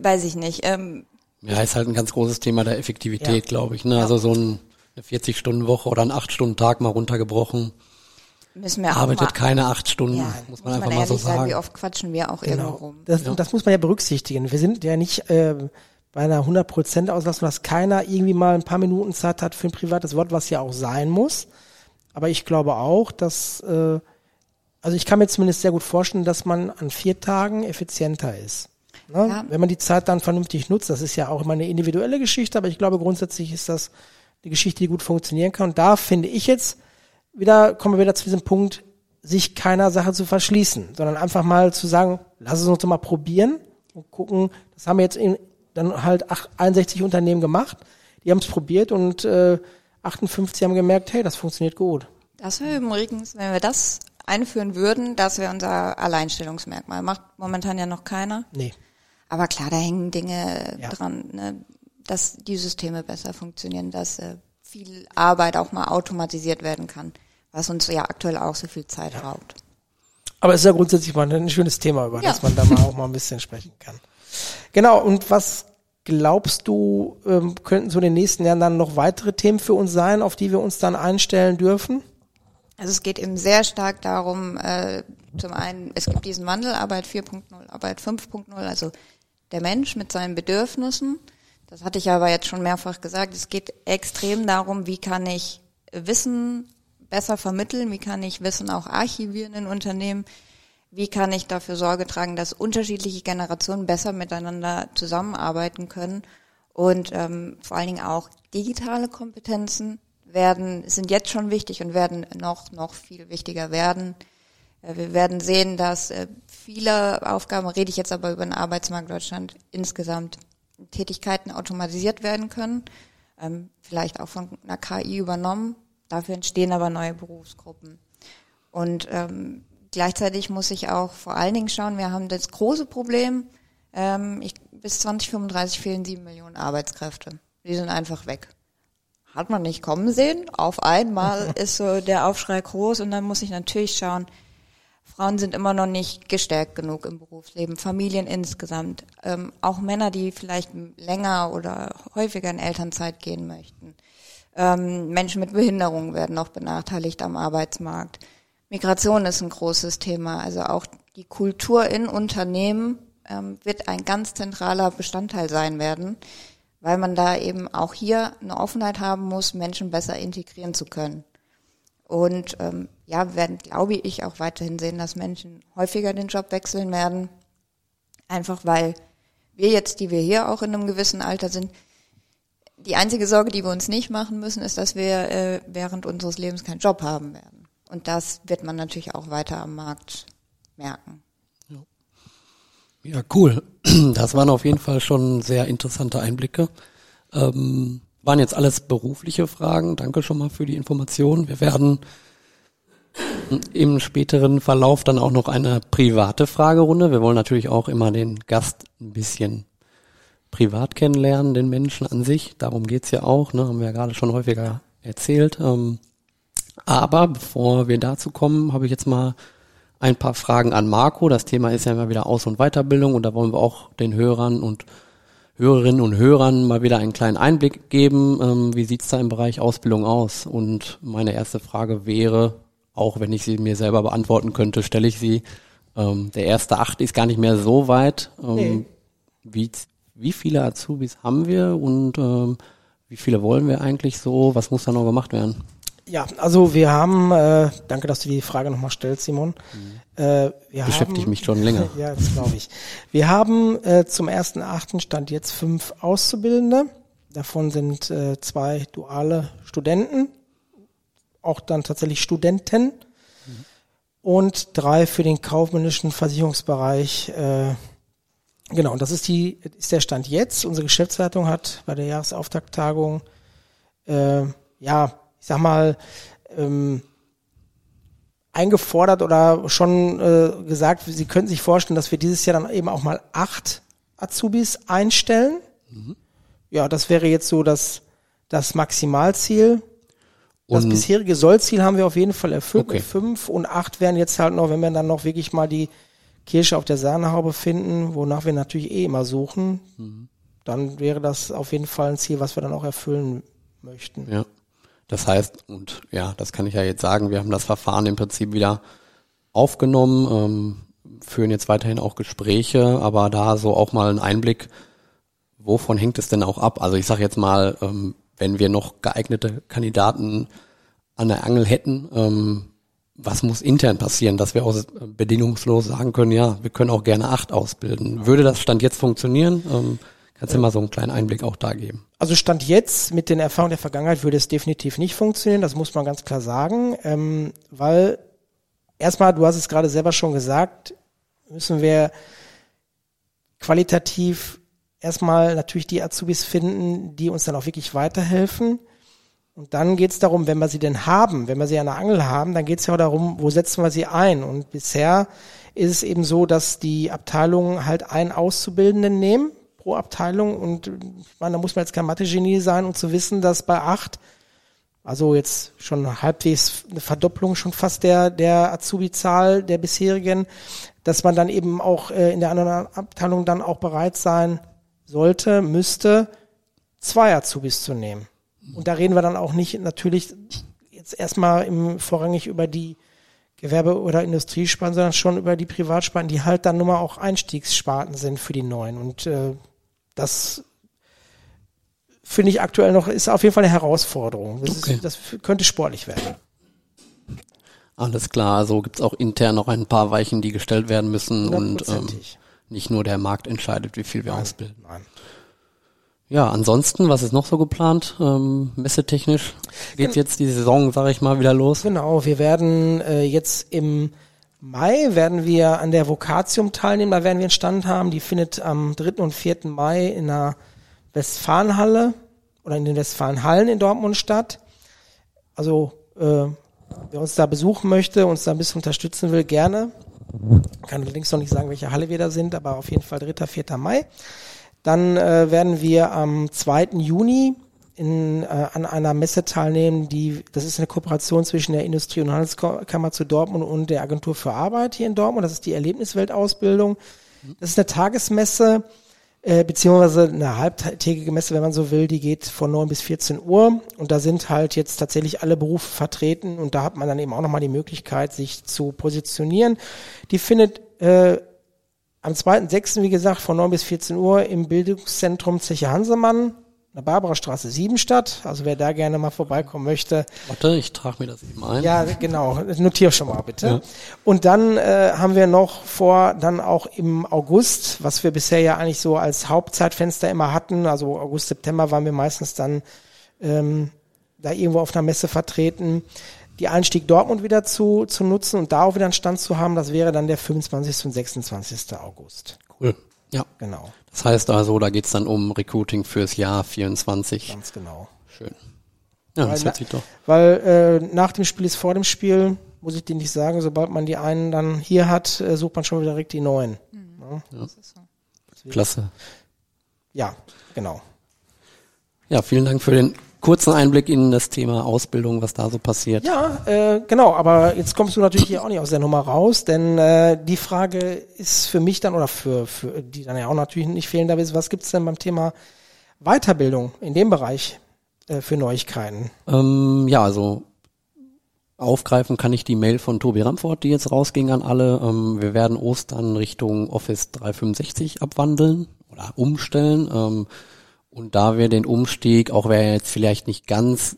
[SPEAKER 3] Weiß ich nicht. Ähm,
[SPEAKER 2] ja, ist halt ein ganz großes Thema der Effektivität, ja. glaube ich. Ne? Ja. Also so ein, eine 40-Stunden-Woche oder ein 8-Stunden-Tag mal runtergebrochen.
[SPEAKER 3] Müssen wir
[SPEAKER 2] arbeitet
[SPEAKER 3] mal,
[SPEAKER 2] keine acht Stunden, ja, muss man muss einfach man mal so sagen.
[SPEAKER 3] Wie oft quatschen wir auch genau. irgendwo rum.
[SPEAKER 1] Das, ja. das muss man ja berücksichtigen. Wir sind ja nicht äh, bei einer 100% Auslastung, dass keiner irgendwie mal ein paar Minuten Zeit hat für ein privates Wort, was ja auch sein muss. Aber ich glaube auch, dass äh, also ich kann mir zumindest sehr gut vorstellen, dass man an vier Tagen effizienter ist. Ne? Ja. Wenn man die Zeit dann vernünftig nutzt, das ist ja auch immer eine individuelle Geschichte, aber ich glaube grundsätzlich ist das eine Geschichte, die gut funktionieren kann. Und da finde ich jetzt wieder, kommen wir wieder zu diesem Punkt, sich keiner Sache zu verschließen, sondern einfach mal zu sagen, lass es uns doch mal probieren und gucken, das haben wir jetzt in, dann halt 61 Unternehmen gemacht, die haben es probiert und äh, 58 haben gemerkt, hey, das funktioniert gut.
[SPEAKER 3] Das wäre übrigens, wenn wir das einführen würden, das wäre unser Alleinstellungsmerkmal. Macht momentan ja noch keiner.
[SPEAKER 1] Nee.
[SPEAKER 3] Aber klar, da hängen Dinge ja. dran, ne? dass die Systeme besser funktionieren, dass äh, viel Arbeit auch mal automatisiert werden kann, was uns ja aktuell auch so viel Zeit ja. raubt.
[SPEAKER 1] Aber es ist ja grundsätzlich mal ein schönes Thema, über ja. das man da mal auch mal ein bisschen sprechen kann. Genau, und was glaubst du, ähm, könnten so in den nächsten Jahren dann noch weitere Themen für uns sein, auf die wir uns dann einstellen dürfen?
[SPEAKER 3] Also es geht eben sehr stark darum, äh, zum einen, es gibt diesen Wandel, Arbeit 4.0, Arbeit 5.0, also der Mensch mit seinen Bedürfnissen. Das hatte ich aber jetzt schon mehrfach gesagt. Es geht extrem darum, wie kann ich Wissen besser vermitteln, wie kann ich Wissen auch archivieren in Unternehmen, wie kann ich dafür Sorge tragen, dass unterschiedliche Generationen besser miteinander zusammenarbeiten können und ähm, vor allen Dingen auch digitale Kompetenzen werden, sind jetzt schon wichtig und werden noch, noch viel wichtiger werden. Äh, wir werden sehen, dass äh, viele Aufgaben, rede ich jetzt aber über den Arbeitsmarkt Deutschland insgesamt, Tätigkeiten automatisiert werden können, ähm, vielleicht auch von einer KI übernommen. Dafür entstehen aber neue Berufsgruppen. Und ähm, gleichzeitig muss ich auch vor allen Dingen schauen, wir haben das große Problem, ähm, ich, bis 2035 fehlen sieben Millionen Arbeitskräfte. Die sind einfach weg hat man nicht kommen sehen. Auf einmal ist so der Aufschrei groß und dann muss ich natürlich schauen, Frauen sind immer noch nicht gestärkt genug im Berufsleben, Familien insgesamt, ähm, auch Männer, die vielleicht länger oder häufiger in Elternzeit gehen möchten. Ähm, Menschen mit Behinderungen werden noch benachteiligt am Arbeitsmarkt. Migration ist ein großes Thema, also auch die Kultur in Unternehmen ähm, wird ein ganz zentraler Bestandteil sein werden weil man da eben auch hier eine Offenheit haben muss, Menschen besser integrieren zu können. Und ähm, ja, wir werden, glaube ich, auch weiterhin sehen, dass Menschen häufiger den Job wechseln werden. Einfach weil wir jetzt, die wir hier auch in einem gewissen Alter sind, Die einzige Sorge, die wir uns nicht machen müssen, ist, dass wir äh, während unseres Lebens keinen Job haben werden. Und das wird man natürlich auch weiter am Markt merken.
[SPEAKER 2] Ja, cool. Das waren auf jeden Fall schon sehr interessante Einblicke. Ähm, waren jetzt alles berufliche Fragen. Danke schon mal für die Information. Wir werden im späteren Verlauf dann auch noch eine private Fragerunde. Wir wollen natürlich auch immer den Gast ein bisschen privat kennenlernen, den Menschen an sich. Darum geht's ja auch, ne? haben wir ja gerade schon häufiger erzählt. Ähm, aber bevor wir dazu kommen, habe ich jetzt mal ein paar Fragen an Marco. Das Thema ist ja immer wieder Aus- und Weiterbildung und da wollen wir auch den Hörern und Hörerinnen und Hörern mal wieder einen kleinen Einblick geben. Ähm, wie sieht's da im Bereich Ausbildung aus? Und meine erste Frage wäre, auch wenn ich sie mir selber beantworten könnte, stelle ich sie. Ähm, der erste Acht ist gar nicht mehr so weit. Ähm, nee. wie, wie viele Azubis haben wir und ähm, wie viele wollen wir eigentlich so? Was muss da noch gemacht werden?
[SPEAKER 1] Ja, also wir haben, äh, danke, dass du die Frage nochmal stellst, Simon.
[SPEAKER 2] Mhm. Äh, wir Beschäftige mich schon länger.
[SPEAKER 1] ja, das glaube ich. Wir haben äh, zum ersten Achten Stand jetzt fünf Auszubildende. Davon sind äh, zwei duale Studenten, auch dann tatsächlich Studenten mhm. und drei für den kaufmännischen Versicherungsbereich. Äh, genau, und das ist die ist der Stand jetzt. Unsere Geschäftsleitung hat bei der Jahresauftakttagung äh, ja ich sag mal, ähm, eingefordert oder schon äh, gesagt, sie könnten sich vorstellen, dass wir dieses Jahr dann eben auch mal acht Azubis einstellen. Mhm. Ja, das wäre jetzt so das, das Maximalziel. Das bisherige Sollziel haben wir auf jeden Fall erfüllt okay. fünf und acht wären jetzt halt noch, wenn wir dann noch wirklich mal die Kirsche auf der Sahnehaube finden, wonach wir natürlich eh immer suchen, mhm. dann wäre das auf jeden Fall ein Ziel, was wir dann auch erfüllen möchten.
[SPEAKER 2] Ja. Das heißt, und ja, das kann ich ja jetzt sagen, wir haben das Verfahren im Prinzip wieder aufgenommen, ähm, führen jetzt weiterhin auch Gespräche, aber da so auch mal ein Einblick, wovon hängt es denn auch ab? Also ich sage jetzt mal, ähm, wenn wir noch geeignete Kandidaten an der Angel hätten, ähm, was muss intern passieren, dass wir auch bedingungslos sagen können, ja, wir können auch gerne acht ausbilden. Würde das Stand jetzt funktionieren? Ähm, Kannst du mal so einen kleinen Einblick auch da geben?
[SPEAKER 1] Also Stand jetzt mit den Erfahrungen der Vergangenheit würde es definitiv nicht funktionieren, das muss man ganz klar sagen, ähm, weil erstmal, du hast es gerade selber schon gesagt, müssen wir qualitativ erstmal natürlich die Azubis finden, die uns dann auch wirklich weiterhelfen. Und dann geht es darum, wenn wir sie denn haben, wenn wir sie an der Angel haben, dann geht es ja auch darum, wo setzen wir sie ein. Und bisher ist es eben so, dass die Abteilungen halt einen Auszubildenden nehmen, pro Abteilung. Und ich meine, da muss man jetzt kein Mathe-Genie sein, um zu wissen, dass bei acht, also jetzt schon halbwegs eine Verdopplung schon fast der, der Azubi-Zahl der bisherigen, dass man dann eben auch äh, in der anderen Abteilung dann auch bereit sein sollte, müsste, zwei Azubis zu nehmen. Und da reden wir dann auch nicht natürlich jetzt erstmal im, vorrangig über die Gewerbe- oder Industriesparten, sondern schon über die Privatsparten, die halt dann nun mal auch Einstiegssparten sind für die neuen. Und äh, das finde ich aktuell noch, ist auf jeden Fall eine Herausforderung. Das, okay. ist, das könnte sportlich werden.
[SPEAKER 2] Alles klar, also gibt es auch intern noch ein paar Weichen, die gestellt werden müssen und ähm, nicht nur der Markt entscheidet, wie viel wir nein, ausbilden. Nein. Ja, ansonsten, was ist noch so geplant? Ähm, messetechnisch geht jetzt die Saison, sage ich mal, wieder los.
[SPEAKER 1] Genau, wir werden äh, jetzt im Mai werden wir an der Vokatium teilnehmen, da werden wir einen Stand haben, die findet am 3. und 4. Mai in der Westfalenhalle oder in den Westfalenhallen in Dortmund statt. Also äh, wer uns da besuchen möchte, uns da ein bisschen unterstützen will, gerne. Kann allerdings noch nicht sagen, welche Halle wir da sind, aber auf jeden Fall 3. 4. Mai. Dann äh, werden wir am 2. Juni in, äh, an einer Messe teilnehmen, die, das ist eine Kooperation zwischen der Industrie- und Handelskammer zu Dortmund und der Agentur für Arbeit hier in Dortmund. Das ist die Erlebnisweltausbildung. Das ist eine Tagesmesse, äh, beziehungsweise eine halbtägige Messe, wenn man so will, die geht von 9 bis 14 Uhr. Und da sind halt jetzt tatsächlich alle Berufe vertreten und da hat man dann eben auch nochmal die Möglichkeit, sich zu positionieren. Die findet äh, am 2.6., wie gesagt, von 9 bis 14 Uhr im Bildungszentrum Zeche Hansemann der Barbarastraße 7 statt. Also wer da gerne mal vorbeikommen möchte.
[SPEAKER 2] Warte, ich trage mir das eben ein.
[SPEAKER 1] Ja, genau. Notier schon mal bitte. Ja. Und dann äh, haben wir noch vor, dann auch im August, was wir bisher ja eigentlich so als Hauptzeitfenster immer hatten, also August, September waren wir meistens dann ähm, da irgendwo auf einer Messe vertreten, die Einstieg Dortmund wieder zu, zu nutzen und da auch wieder einen Stand zu haben, das wäre dann der 25. und 26. August.
[SPEAKER 2] Cool. Ja. Genau. Das heißt also, da geht's dann um Recruiting fürs Jahr 24.
[SPEAKER 1] Ganz genau.
[SPEAKER 2] Schön.
[SPEAKER 1] Ja, weil, das hört sich doch. Weil äh, nach dem Spiel ist vor dem Spiel, muss ich dir nicht sagen, sobald man die einen dann hier hat, äh, sucht man schon wieder direkt die neuen. Mhm.
[SPEAKER 2] Ja. Ja. So. Klasse.
[SPEAKER 1] Ja, genau.
[SPEAKER 2] Ja, vielen Dank für den kurzen Einblick in das Thema Ausbildung, was da so passiert.
[SPEAKER 1] Ja, äh, genau, aber jetzt kommst du natürlich hier auch nicht aus der Nummer raus, denn äh, die Frage ist für mich dann, oder für, für die dann ja auch natürlich nicht fehlen darf, ist, was gibt's denn beim Thema Weiterbildung in dem Bereich äh, für Neuigkeiten?
[SPEAKER 2] Ähm, ja, also aufgreifen kann ich die Mail von Tobi Ramfort, die jetzt rausging an alle. Ähm, wir werden Ostern Richtung Office 365 abwandeln oder umstellen. Ähm, und da wir den Umstieg, auch wer jetzt vielleicht nicht ganz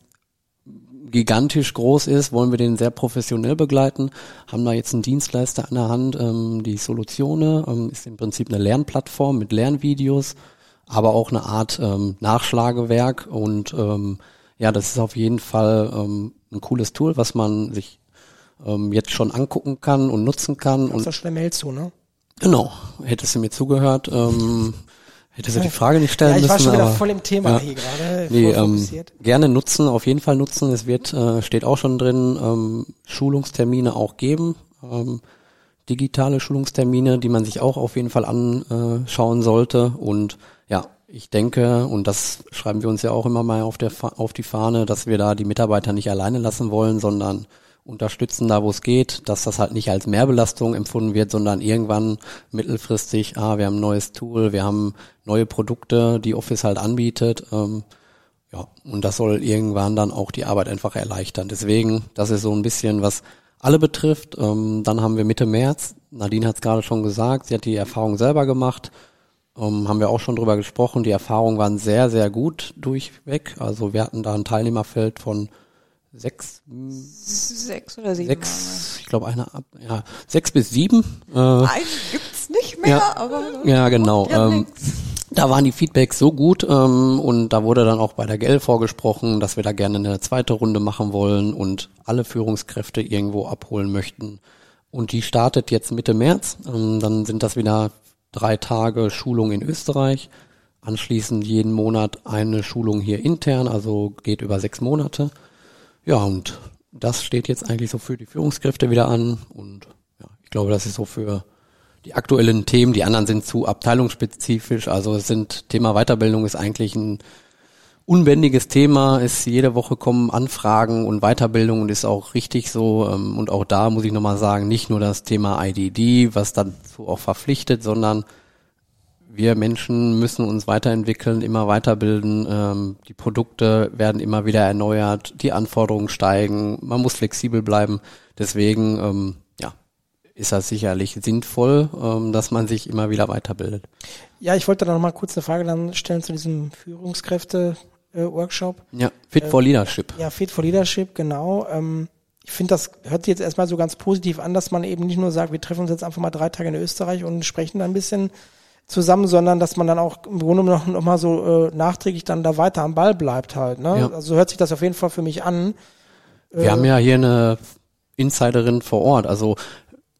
[SPEAKER 2] gigantisch groß ist, wollen wir den sehr professionell begleiten, haben da jetzt einen Dienstleister an der Hand, ähm, die Solutione, ähm, ist im Prinzip eine Lernplattform mit Lernvideos, aber auch eine Art ähm, Nachschlagewerk und ähm, ja, das ist auf jeden Fall ähm, ein cooles Tool, was man sich ähm, jetzt schon angucken kann und nutzen kann.
[SPEAKER 1] Hast und da schon eine Mail zu, ne?
[SPEAKER 2] Genau, hättest du mir zugehört. Ähm, Hättest du die Frage nicht stellen müssen. Ja, ich war
[SPEAKER 1] schon wieder voll im Thema ja. hier gerade.
[SPEAKER 2] Nee, ähm, gerne nutzen, auf jeden Fall nutzen. Es wird, äh, steht auch schon drin, ähm, Schulungstermine auch geben. Ähm, digitale Schulungstermine, die man sich auch auf jeden Fall anschauen sollte. Und ja, ich denke, und das schreiben wir uns ja auch immer mal auf, der, auf die Fahne, dass wir da die Mitarbeiter nicht alleine lassen wollen, sondern unterstützen da, wo es geht, dass das halt nicht als Mehrbelastung empfunden wird, sondern irgendwann mittelfristig, ah, wir haben ein neues Tool, wir haben neue Produkte, die Office halt anbietet. Ähm, ja, und das soll irgendwann dann auch die Arbeit einfach erleichtern. Deswegen, das ist so ein bisschen, was alle betrifft. Ähm, dann haben wir Mitte März, Nadine hat es gerade schon gesagt, sie hat die Erfahrung selber gemacht, ähm, haben wir auch schon drüber gesprochen. Die Erfahrungen waren sehr, sehr gut durchweg. Also wir hatten da ein Teilnehmerfeld von sechs,
[SPEAKER 3] sechs oder sieben.
[SPEAKER 2] Sechs, ich glaube einer ab, ja, sechs bis sieben.
[SPEAKER 3] Äh, Einen gibt's nicht mehr,
[SPEAKER 2] ja,
[SPEAKER 3] aber
[SPEAKER 2] ja genau. Ähm, da waren die Feedbacks so gut ähm, und da wurde dann auch bei der GL vorgesprochen, dass wir da gerne eine zweite Runde machen wollen und alle Führungskräfte irgendwo abholen möchten. Und die startet jetzt Mitte März. Ähm, dann sind das wieder drei Tage Schulung in Österreich. Anschließend jeden Monat eine Schulung hier intern, also geht über sechs Monate. Ja, und das steht jetzt eigentlich so für die Führungskräfte wieder an und ja, ich glaube, das ist so für die aktuellen Themen. Die anderen sind zu abteilungsspezifisch. Also es sind Thema Weiterbildung ist eigentlich ein unbändiges Thema. Ist jede Woche kommen Anfragen und Weiterbildung und ist auch richtig so. Ähm, und auch da muss ich nochmal sagen, nicht nur das Thema IDD, was dazu auch verpflichtet, sondern wir Menschen müssen uns weiterentwickeln, immer weiterbilden. Ähm, die Produkte werden immer wieder erneuert, die Anforderungen steigen, man muss flexibel bleiben. Deswegen ähm, ja, ist das sicherlich sinnvoll, ähm, dass man sich immer wieder weiterbildet.
[SPEAKER 1] Ja, ich wollte da noch mal kurz eine Frage dann stellen zu diesem Führungskräfte-Workshop.
[SPEAKER 2] ja, Fit for Leadership.
[SPEAKER 1] Ja, Fit for Leadership, genau. Ähm, ich finde, das hört sich jetzt erstmal so ganz positiv an, dass man eben nicht nur sagt, wir treffen uns jetzt einfach mal drei Tage in Österreich und sprechen da ein bisschen, zusammen, sondern dass man dann auch im Grunde noch, noch mal so äh, nachträglich dann da weiter am Ball bleibt halt. Ne? Ja. Also hört sich das auf jeden Fall für mich an.
[SPEAKER 2] Wir äh, haben ja hier eine Insiderin vor Ort. Also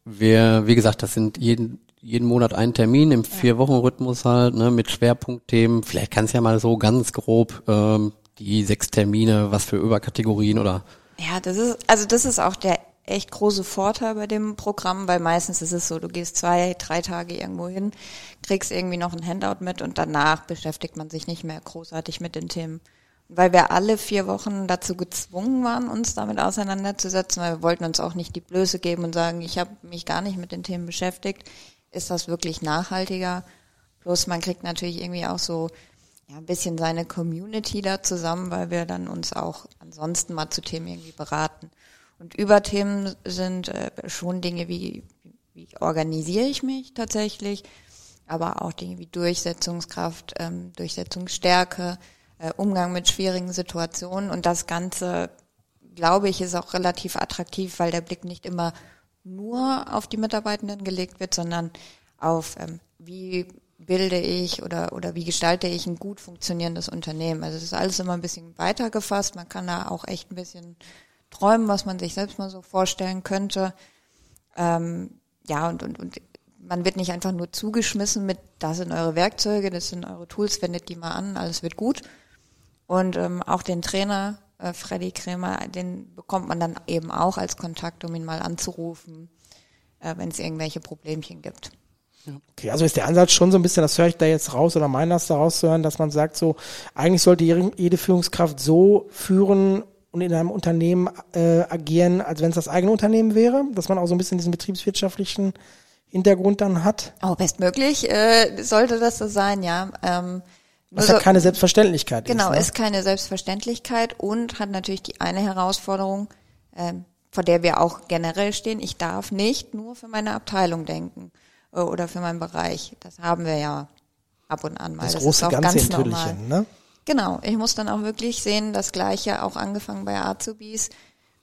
[SPEAKER 2] wir, wie gesagt, das sind jeden jeden Monat ein Termin im vier Wochen Rhythmus halt ne, mit Schwerpunktthemen. Vielleicht kannst du ja mal so ganz grob ähm, die sechs Termine, was für Überkategorien oder
[SPEAKER 3] ja, das ist also das ist auch der echt große Vorteil bei dem Programm, weil meistens ist es so, du gehst zwei, drei Tage irgendwo hin, kriegst irgendwie noch ein Handout mit und danach beschäftigt man sich nicht mehr großartig mit den Themen. Weil wir alle vier Wochen dazu gezwungen waren, uns damit auseinanderzusetzen, weil wir wollten uns auch nicht die Blöße geben und sagen, ich habe mich gar nicht mit den Themen beschäftigt, ist das wirklich nachhaltiger? Plus man kriegt natürlich irgendwie auch so ja, ein bisschen seine Community da zusammen, weil wir dann uns auch ansonsten mal zu Themen irgendwie beraten. Und Überthemen sind äh, schon Dinge wie, wie organisiere ich mich tatsächlich, aber auch Dinge wie Durchsetzungskraft, ähm, Durchsetzungsstärke, äh, Umgang mit schwierigen Situationen und das Ganze, glaube ich, ist auch relativ attraktiv, weil der Blick nicht immer nur auf die Mitarbeitenden gelegt wird, sondern auf ähm, wie bilde ich oder, oder wie gestalte ich ein gut funktionierendes Unternehmen. Also es ist alles immer ein bisschen weiter gefasst. Man kann da auch echt ein bisschen träumen, was man sich selbst mal so vorstellen könnte. Ähm, ja, und, und, und man wird nicht einfach nur zugeschmissen mit, das sind eure Werkzeuge, das sind eure Tools, wendet die mal an, alles wird gut. Und ähm, auch den Trainer, äh, Freddy Kremer, den bekommt man dann eben auch als Kontakt, um ihn mal anzurufen, äh, wenn es irgendwelche Problemchen gibt.
[SPEAKER 1] Okay, also ist der Ansatz schon so ein bisschen, das höre ich da jetzt raus oder meine das da rauszuhören, dass man sagt so, eigentlich sollte jede Führungskraft so führen und in einem Unternehmen äh, agieren, als wenn es das eigene Unternehmen wäre, dass man auch so ein bisschen diesen betriebswirtschaftlichen Hintergrund dann hat.
[SPEAKER 3] Oh, bestmöglich äh, sollte das so sein, ja. Ähm,
[SPEAKER 1] was ja keine Selbstverständlichkeit
[SPEAKER 3] genau,
[SPEAKER 1] ist. Genau,
[SPEAKER 3] ist keine Selbstverständlichkeit und hat natürlich die eine Herausforderung, ähm, vor der wir auch generell stehen. Ich darf nicht nur für meine Abteilung denken äh, oder für meinen Bereich. Das haben wir ja ab und an mal.
[SPEAKER 1] Das, das große ist auch Ganze ganz normal. Ne?
[SPEAKER 3] Genau, ich muss dann auch wirklich sehen, das Gleiche auch angefangen bei Azubis,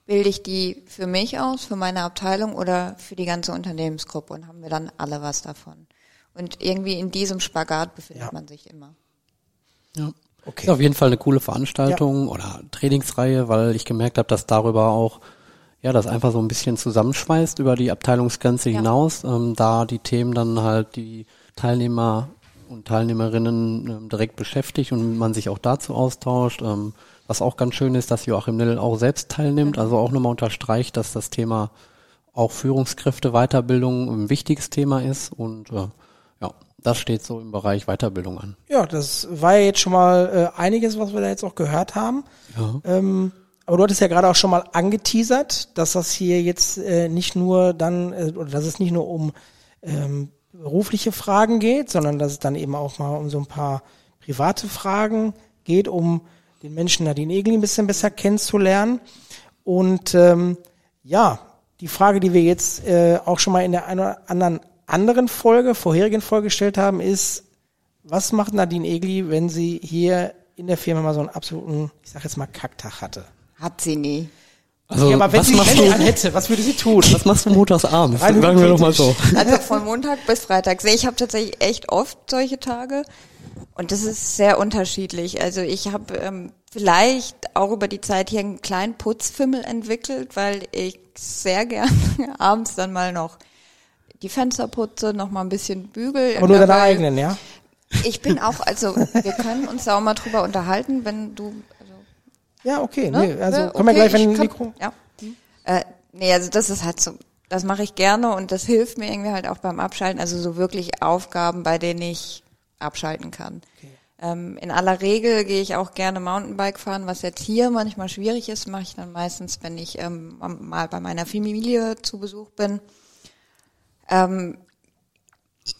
[SPEAKER 3] bilde ich die für mich aus, für meine Abteilung oder für die ganze Unternehmensgruppe und haben wir dann alle was davon. Und irgendwie in diesem Spagat befindet ja. man sich immer.
[SPEAKER 2] Ja. Okay. Ist auf jeden Fall eine coole Veranstaltung ja. oder Trainingsreihe, weil ich gemerkt habe, dass darüber auch ja, das einfach so ein bisschen zusammenschweißt über die Abteilungsgrenze ja. hinaus, ähm, da die Themen dann halt die Teilnehmer und Teilnehmerinnen ähm, direkt beschäftigt und man sich auch dazu austauscht. Ähm, was auch ganz schön ist, dass Joachim Nell auch selbst teilnimmt, also auch nochmal unterstreicht, dass das Thema auch Führungskräfte Weiterbildung ein wichtiges Thema ist und äh, ja, das steht so im Bereich Weiterbildung an.
[SPEAKER 1] Ja, das war ja jetzt schon mal äh, einiges, was wir da jetzt auch gehört haben. Ja. Ähm, aber du hattest ja gerade auch schon mal angeteasert, dass das hier jetzt äh, nicht nur dann, äh, oder dass es nicht nur um ähm, berufliche Fragen geht, sondern dass es dann eben auch mal um so ein paar private Fragen geht, um den Menschen Nadine Egli ein bisschen besser kennenzulernen. Und ähm, ja, die Frage, die wir jetzt äh, auch schon mal in der einen oder anderen anderen Folge, vorherigen Folge gestellt haben, ist, was macht Nadine Egli, wenn sie hier in der Firma mal so einen absoluten, ich sag jetzt mal, Kacktag hatte?
[SPEAKER 3] Hat sie nie.
[SPEAKER 1] Also, ja, aber wenn was sie machst du, hätte, was würde sie tun?
[SPEAKER 2] Was machst du montags abends? Sagen wir doch mal so.
[SPEAKER 3] Also von Montag bis Freitag. Ich habe tatsächlich echt oft solche Tage. Und das ist sehr unterschiedlich. Also ich habe ähm, vielleicht auch über die Zeit hier einen kleinen Putzfimmel entwickelt, weil ich sehr gerne abends dann mal noch die Fenster putze, noch mal ein bisschen bügel.
[SPEAKER 1] Aber nur deine eigenen, ja?
[SPEAKER 3] Ich bin auch, also wir können uns da auch mal drüber unterhalten, wenn du
[SPEAKER 1] ja, okay. Ne? Nee, also okay, komm ja gleich, wenn
[SPEAKER 3] Mikro. Ja. Äh, nee, also das ist halt so, das mache ich gerne und das hilft mir irgendwie halt auch beim Abschalten. Also so wirklich Aufgaben, bei denen ich abschalten kann. Okay. Ähm, in aller Regel gehe ich auch gerne Mountainbike fahren, was jetzt hier manchmal schwierig ist, mache ich dann meistens, wenn ich ähm, mal bei meiner Familie zu Besuch bin. Ähm,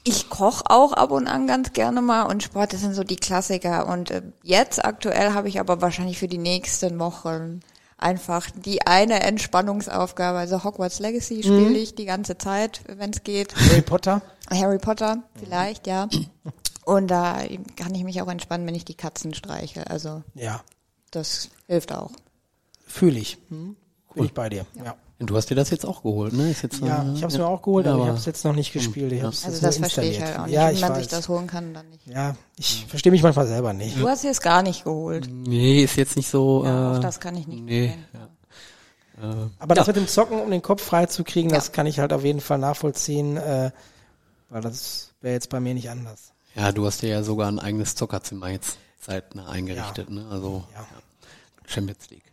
[SPEAKER 3] ich koche auch ab und an ganz gerne mal und Sport, das sind so die Klassiker. Und äh, jetzt aktuell habe ich aber wahrscheinlich für die nächsten Wochen einfach die eine Entspannungsaufgabe. Also Hogwarts Legacy mhm. spiele ich die ganze Zeit, wenn es geht.
[SPEAKER 1] Harry Potter?
[SPEAKER 3] Harry Potter, vielleicht, ja. Und da kann ich mich auch entspannen, wenn ich die Katzen streiche. Also
[SPEAKER 1] ja.
[SPEAKER 3] das hilft auch.
[SPEAKER 1] Fühle ich. Hm? Bin ich bei dir, ja. ja.
[SPEAKER 2] Du hast dir das jetzt auch geholt, ne? Ist jetzt,
[SPEAKER 1] ja,
[SPEAKER 2] äh,
[SPEAKER 1] ich habe es mir auch geholt, ja, aber ich habe es jetzt noch nicht gespielt. Ich
[SPEAKER 3] hab's also das verstehe ich halt auch nicht. Ja, Wenn man weiß. sich das holen kann, dann nicht.
[SPEAKER 1] Ja, ich verstehe mich manchmal selber nicht.
[SPEAKER 3] Du hast es gar nicht geholt.
[SPEAKER 2] Nee, ist jetzt nicht so.
[SPEAKER 3] Ja, äh, das kann ich nicht.
[SPEAKER 2] Nee. Ja.
[SPEAKER 1] Äh, aber das mit dem Zocken, um den Kopf frei zu kriegen, das kann ich halt auf jeden Fall nachvollziehen, äh, weil das wäre jetzt bei mir nicht anders.
[SPEAKER 2] Ja, du hast dir ja sogar ein eigenes Zockerzimmer jetzt zeitnah eingerichtet, ne? Also Champions League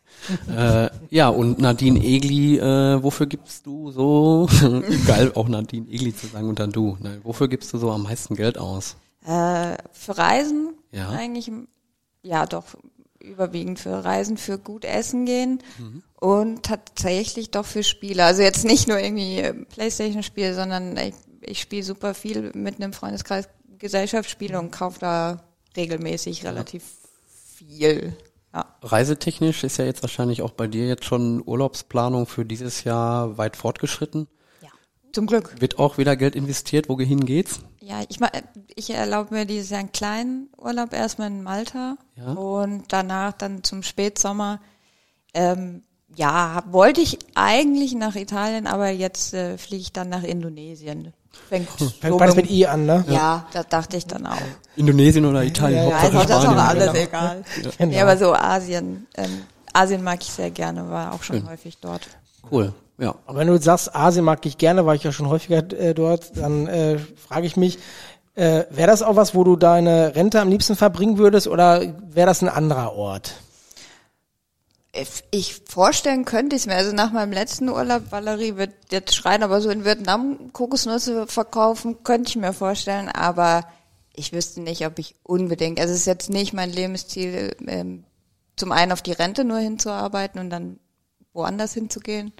[SPEAKER 2] äh, ja, und Nadine Egli, äh, wofür gibst du so, geil auch Nadine Egli zu sagen und dann du, ne? wofür gibst du so am meisten Geld aus?
[SPEAKER 3] Äh, für Reisen ja. eigentlich, ja doch, überwiegend für Reisen, für gut essen gehen mhm. und tatsächlich doch für Spiele. Also jetzt nicht nur irgendwie Playstation-Spiele, sondern ich, ich spiele super viel mit einem Freundeskreis Gesellschaftsspiele und kaufe da regelmäßig relativ viel.
[SPEAKER 2] Ja. Reisetechnisch ist ja jetzt wahrscheinlich auch bei dir jetzt schon Urlaubsplanung für dieses Jahr weit fortgeschritten.
[SPEAKER 3] Ja. Zum Glück.
[SPEAKER 2] Wird auch wieder Geld investiert, wohin geht's?
[SPEAKER 3] Ja, ich, ich erlaube mir dieses Jahr einen kleinen Urlaub erstmal in Malta
[SPEAKER 2] Ja.
[SPEAKER 3] und danach dann zum Spätsommer. Ähm, ja, wollte ich eigentlich nach Italien, aber jetzt äh, fliege ich dann nach Indonesien. Fängt
[SPEAKER 1] Fängt beides mit I an, ne?
[SPEAKER 3] Ja, das dachte ich dann auch.
[SPEAKER 2] Indonesien oder Italien,
[SPEAKER 1] Ja,
[SPEAKER 3] Ja,
[SPEAKER 2] Hauptsache
[SPEAKER 3] also das ist
[SPEAKER 2] Spanien.
[SPEAKER 3] auch alles
[SPEAKER 1] genau.
[SPEAKER 3] egal.
[SPEAKER 1] Genau.
[SPEAKER 3] Nee, aber so Asien, ähm, Asien mag ich sehr gerne, war auch schon häufig dort.
[SPEAKER 2] Cool, ja.
[SPEAKER 1] Aber wenn du sagst, Asien mag ich gerne, war ich ja schon häufiger äh, dort, dann äh, frage ich mich, äh, wäre das auch was, wo du deine Rente am liebsten verbringen würdest oder wäre das ein anderer Ort?
[SPEAKER 3] Ich- vorstellen könnte ich es mir. Also nach meinem letzten Urlaub, Valerie wird jetzt schreien, aber so in Vietnam Kokosnüsse verkaufen, könnte ich mir vorstellen. Aber ich wüsste nicht, ob ich unbedingt, also es ist jetzt nicht mein Lebensziel, ähm, zum einen auf die Rente nur hinzuarbeiten und dann woanders hinzugehen.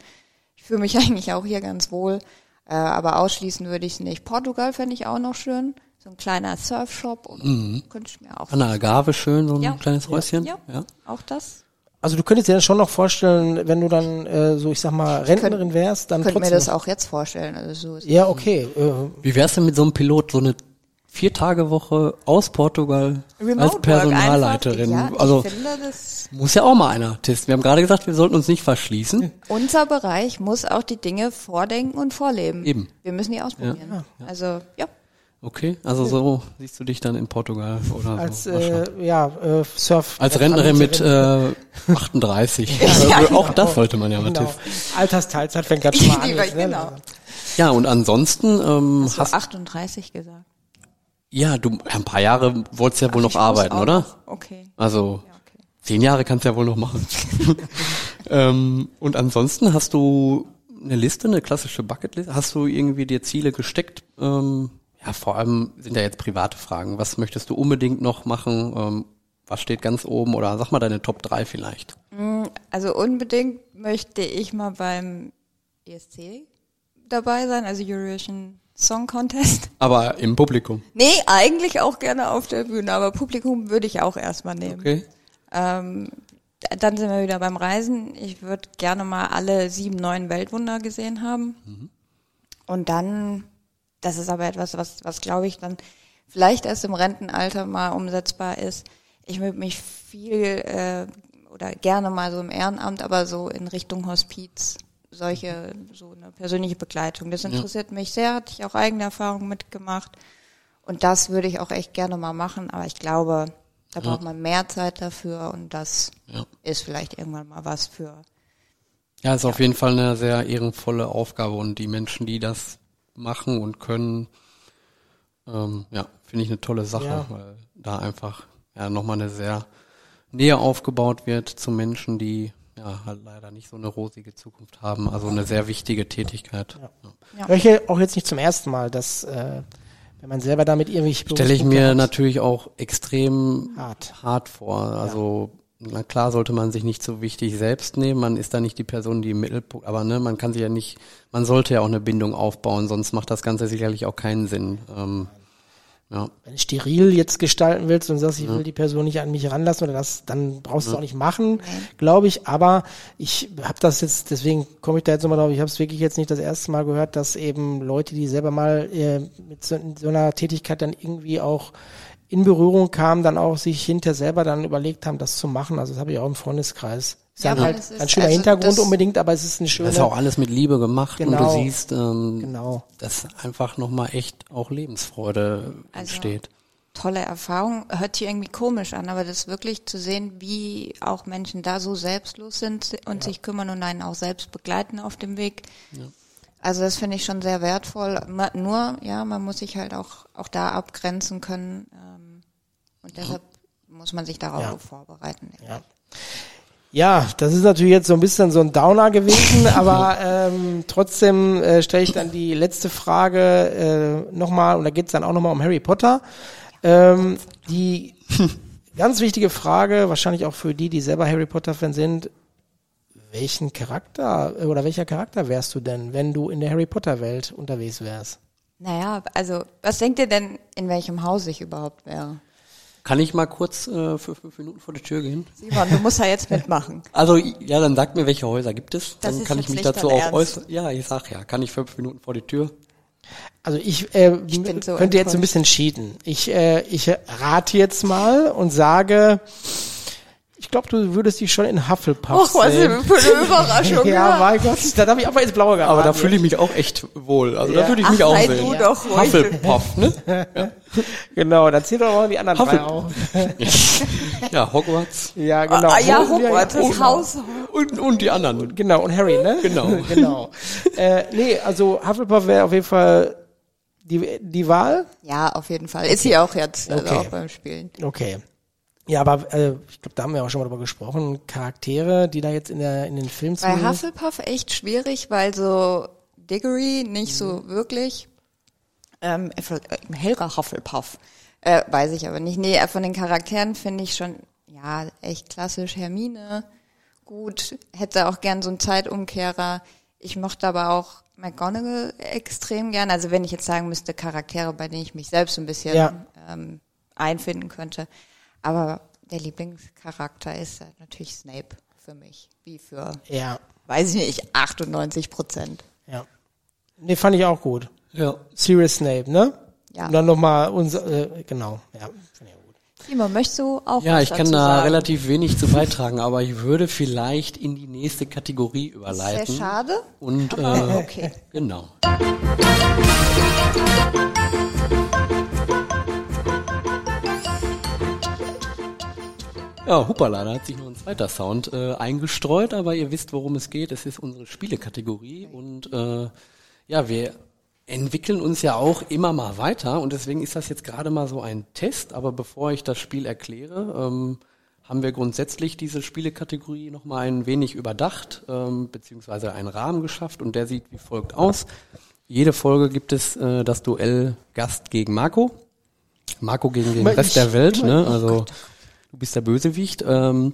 [SPEAKER 3] Ich fühle mich eigentlich auch hier ganz wohl. Äh, aber ausschließen würde ich es nicht. Portugal fände ich auch noch schön. So ein kleiner Surfshop oder könnte ich mir auch
[SPEAKER 2] An der Agave schön, so ein
[SPEAKER 3] Ja.
[SPEAKER 2] kleines Häuschen.
[SPEAKER 3] Ja,
[SPEAKER 2] ja.
[SPEAKER 3] auch das.
[SPEAKER 1] Also du könntest dir das schon noch vorstellen, wenn du dann äh, so, ich sag mal, Rentnerin wärst, dann
[SPEAKER 3] Ich könnte mir das auch jetzt vorstellen. Also so ist
[SPEAKER 1] ja, okay. Äh,
[SPEAKER 2] Wie wär's denn mit so einem Pilot, so eine Vier-Tage-Woche aus Portugal
[SPEAKER 3] Remote
[SPEAKER 2] als Personalleiterin?
[SPEAKER 3] Einfach, ja,
[SPEAKER 2] also
[SPEAKER 3] ich finde, das,
[SPEAKER 2] muss ja auch mal einer testen. Wir haben gerade gesagt, wir sollten uns nicht verschließen.
[SPEAKER 3] unser Bereich muss auch die Dinge vordenken und vorleben.
[SPEAKER 2] Eben.
[SPEAKER 3] Wir müssen die ausprobieren. Also, ja.
[SPEAKER 2] Okay, also so siehst du dich dann in Portugal oder
[SPEAKER 1] als
[SPEAKER 2] so.
[SPEAKER 1] äh, ja, äh, Surf.
[SPEAKER 2] Als Rentnerin mit äh, 38. also auch das sollte man ja mal
[SPEAKER 1] genau.
[SPEAKER 2] testen.
[SPEAKER 1] Altersteilzeit fängt ganz schon mal an. Jetzt, ne?
[SPEAKER 3] genau.
[SPEAKER 2] Ja, und ansonsten ähm, hast
[SPEAKER 3] 38 gesagt.
[SPEAKER 2] ja, du ja, ein paar Jahre wolltest ja wohl noch
[SPEAKER 3] Ich muss
[SPEAKER 2] arbeiten,
[SPEAKER 3] auch
[SPEAKER 2] oder?
[SPEAKER 3] noch. Okay.
[SPEAKER 2] Also
[SPEAKER 3] Ja, okay.
[SPEAKER 2] zehn Jahre kannst du ja wohl noch machen. ähm, und ansonsten hast du eine Liste, eine klassische Bucketlist? Hast du irgendwie dir Ziele gesteckt? Ähm, ja, vor allem sind ja jetzt private Fragen. Was möchtest du unbedingt noch machen? Ähm, was steht ganz oben? Oder sag mal deine Top 3 vielleicht.
[SPEAKER 3] Also unbedingt möchte ich mal beim ESC dabei sein, also Eurovision Song Contest.
[SPEAKER 2] Aber im Publikum.
[SPEAKER 3] Nee, eigentlich auch gerne auf der Bühne, aber Publikum würde ich auch erstmal nehmen.
[SPEAKER 2] Okay.
[SPEAKER 3] Ähm, dann sind wir wieder beim Reisen. Ich würde gerne mal alle sieben neuen Weltwunder gesehen haben. Und dann, das ist aber etwas, was, was glaube ich dann vielleicht erst im Rentenalter mal umsetzbar ist. Ich würde mich viel äh, oder gerne mal so im Ehrenamt, aber so in Richtung Hospiz, solche, so eine persönliche Begleitung. Das interessiert mich sehr, hatte ich auch eigene Erfahrungen mitgemacht. Und das würde ich auch echt gerne mal machen, aber ich glaube, da braucht man mehr Zeit dafür und das
[SPEAKER 2] Ja.
[SPEAKER 3] ist vielleicht irgendwann mal was für.
[SPEAKER 2] Ja, ist auf jeden Fall eine sehr ehrenvolle Aufgabe und die Menschen, die das machen und können, ähm, ja, finde ich eine tolle Sache,
[SPEAKER 1] Ja.
[SPEAKER 2] weil da einfach ja nochmal eine sehr Nähe aufgebaut wird zu Menschen, die ja halt leider nicht so eine rosige Zukunft haben. Also eine sehr wichtige Tätigkeit. Ja.
[SPEAKER 3] Ja.
[SPEAKER 1] Höre ich auch jetzt nicht zum ersten Mal, dass äh, wenn man selber damit irgendwie
[SPEAKER 2] Stelle ich mir natürlich auch extrem
[SPEAKER 1] Hart.
[SPEAKER 2] hart vor. Also na klar sollte man sich nicht so wichtig selbst nehmen. Man ist da nicht die Person, die im Mittelpunkt, aber ne, man kann sich ja nicht, man sollte ja auch eine Bindung aufbauen, sonst macht das Ganze sicherlich auch keinen Sinn. Ähm, ja,
[SPEAKER 1] wenn du steril jetzt gestalten willst und sagst, ich will die Person nicht an mich ranlassen oder das, dann brauchst du es auch nicht machen, glaube ich. Aber ich habe das jetzt, deswegen komme ich da jetzt nochmal drauf, ich habe es wirklich jetzt nicht das erste Mal gehört, dass eben Leute, die selber mal äh, mit so, so einer Tätigkeit dann irgendwie auch in Berührung kamen, dann auch sich hinter selber dann überlegt haben, das zu machen. Also das habe ich auch im Freundeskreis. Ist
[SPEAKER 3] Ja,
[SPEAKER 1] dann halt
[SPEAKER 3] es ist-
[SPEAKER 1] ein schöner
[SPEAKER 3] also
[SPEAKER 1] Hintergrund
[SPEAKER 3] das-
[SPEAKER 1] unbedingt, aber es ist eine schöne.
[SPEAKER 2] das ist auch alles mit Liebe gemacht und
[SPEAKER 1] Genau.
[SPEAKER 2] du siehst, ähm,
[SPEAKER 1] Genau.
[SPEAKER 2] dass einfach nochmal echt auch Lebensfreude
[SPEAKER 3] Also-
[SPEAKER 2] entsteht.
[SPEAKER 3] Tolle Erfahrung. Hört sich irgendwie komisch an, aber das wirklich zu sehen, wie auch Menschen da so selbstlos sind und sich kümmern und einen auch selbst begleiten auf dem Weg. Also das finde ich schon sehr wertvoll. Nur, ja, man muss sich halt auch, auch da abgrenzen können. Ähm, und deshalb muss man sich darauf
[SPEAKER 1] Ja.
[SPEAKER 3] vorbereiten.
[SPEAKER 1] Ja. Ja, das ist natürlich jetzt so ein bisschen so ein Downer gewesen, aber ähm, trotzdem äh, stelle ich dann die letzte Frage äh, nochmal, und da geht es dann auch nochmal um Harry Potter. Ähm, die ganz wichtige Frage, wahrscheinlich auch für die, die selber Harry Potter-Fan sind, welchen Charakter oder welcher Charakter wärst du denn, wenn du in der Harry Potter-Welt unterwegs wärst?
[SPEAKER 3] Naja, also was denkt ihr denn, in welchem Haus ich überhaupt wäre?
[SPEAKER 2] Kann ich mal kurz äh, für fünf Minuten vor die Tür gehen?
[SPEAKER 3] Simon, du musst ja jetzt mitmachen.
[SPEAKER 2] Also ja, dann sagt mir, welche Häuser gibt es.
[SPEAKER 3] Das
[SPEAKER 2] dann
[SPEAKER 3] ist
[SPEAKER 2] kann ich mich dazu auch äußern. Ja, ich sag ja, kann ich fünf Minuten vor die Tür.
[SPEAKER 1] Also ich, äh,
[SPEAKER 3] Ich bin so
[SPEAKER 1] könnte jetzt so ein bisschen cheaten. Ich, äh, ich rate jetzt mal und sage, ich glaube, du würdest dich schon in Hufflepuff
[SPEAKER 3] Och, was
[SPEAKER 1] sehen.
[SPEAKER 3] für eine Überraschung.
[SPEAKER 1] Ja, mein Gott, da habe ich aber ins Blaue geraten.
[SPEAKER 2] Aber da fühle ich mich auch echt wohl. Also
[SPEAKER 1] Ja.
[SPEAKER 2] da würde ich
[SPEAKER 3] Ach,
[SPEAKER 2] mich auch sehen.
[SPEAKER 3] du doch.
[SPEAKER 2] Hufflepuff, ne?
[SPEAKER 1] Genau, dann zählt doch mal die anderen drei
[SPEAKER 2] Huffle-
[SPEAKER 1] auf.
[SPEAKER 2] ja, Hogwarts
[SPEAKER 1] Ja, genau.
[SPEAKER 3] Ah, ja, Hogwarts,
[SPEAKER 1] ja,
[SPEAKER 3] das
[SPEAKER 1] genau.
[SPEAKER 3] Haus.
[SPEAKER 2] und, und die anderen.
[SPEAKER 1] Genau, und Harry, ne?
[SPEAKER 2] Genau.
[SPEAKER 1] genau. Äh, nee, also Hufflepuff wäre auf jeden Fall die, die Wahl.
[SPEAKER 3] Ja, auf jeden Fall. Ist sie auch jetzt, also
[SPEAKER 1] Okay.
[SPEAKER 3] auch beim Spielen.
[SPEAKER 1] Okay. Ja, aber äh, ich glaube, da haben wir auch schon mal drüber gesprochen. Charaktere, die da jetzt in der in den Filmen
[SPEAKER 3] Bei
[SPEAKER 1] zu-
[SPEAKER 3] Hufflepuff echt schwierig, weil so Diggory nicht so wirklich. Ähm, äh, Helga Hufflepuff. Äh, weiß ich aber nicht. Nee, äh, von den Charakteren finde ich schon, ja, echt klassisch Hermine. Gut, hätte auch gern so einen Zeitumkehrer. Ich mochte aber auch McGonagall extrem gern. Also wenn ich jetzt sagen müsste, Charaktere, bei denen ich mich selbst ein bisschen
[SPEAKER 1] Ja.
[SPEAKER 3] ähm, einfinden könnte. Aber der Lieblingscharakter ist halt natürlich Snape für mich. Wie für
[SPEAKER 1] Ja,
[SPEAKER 3] weiß ich nicht, 98 Prozent.
[SPEAKER 1] ja. Nee, fand ich auch gut.
[SPEAKER 2] Ja.
[SPEAKER 1] Sirius Snape, ne?
[SPEAKER 3] Ja.
[SPEAKER 1] Und dann nochmal unser, äh, genau, ja. ich auch gut.
[SPEAKER 3] Simon, möchtest du auch
[SPEAKER 2] Ja,
[SPEAKER 3] was
[SPEAKER 2] ich kann da
[SPEAKER 3] sagen?
[SPEAKER 2] relativ wenig zu beitragen, aber ich würde vielleicht in die nächste Kategorie überleiten.
[SPEAKER 3] Sehr schade.
[SPEAKER 2] Und
[SPEAKER 3] Aber
[SPEAKER 2] äh,
[SPEAKER 3] okay.
[SPEAKER 2] genau. Ja, hoppala, da hat sich noch ein zweiter Sound äh, eingestreut, aber ihr wisst, worum es geht. Es ist unsere Spielekategorie und äh, ja, wir entwickeln uns ja auch immer mal weiter und deswegen ist das jetzt gerade mal so ein Test. Aber bevor ich das Spiel erkläre, ähm, haben wir grundsätzlich diese Spielekategorie nochmal ein wenig überdacht, ähm, beziehungsweise einen Rahmen geschafft und der sieht wie folgt aus. Jede Folge gibt es äh, das Duell Gast gegen Marco. Marco gegen den Rest der Welt, ne? Also du bist der Bösewicht. Ähm,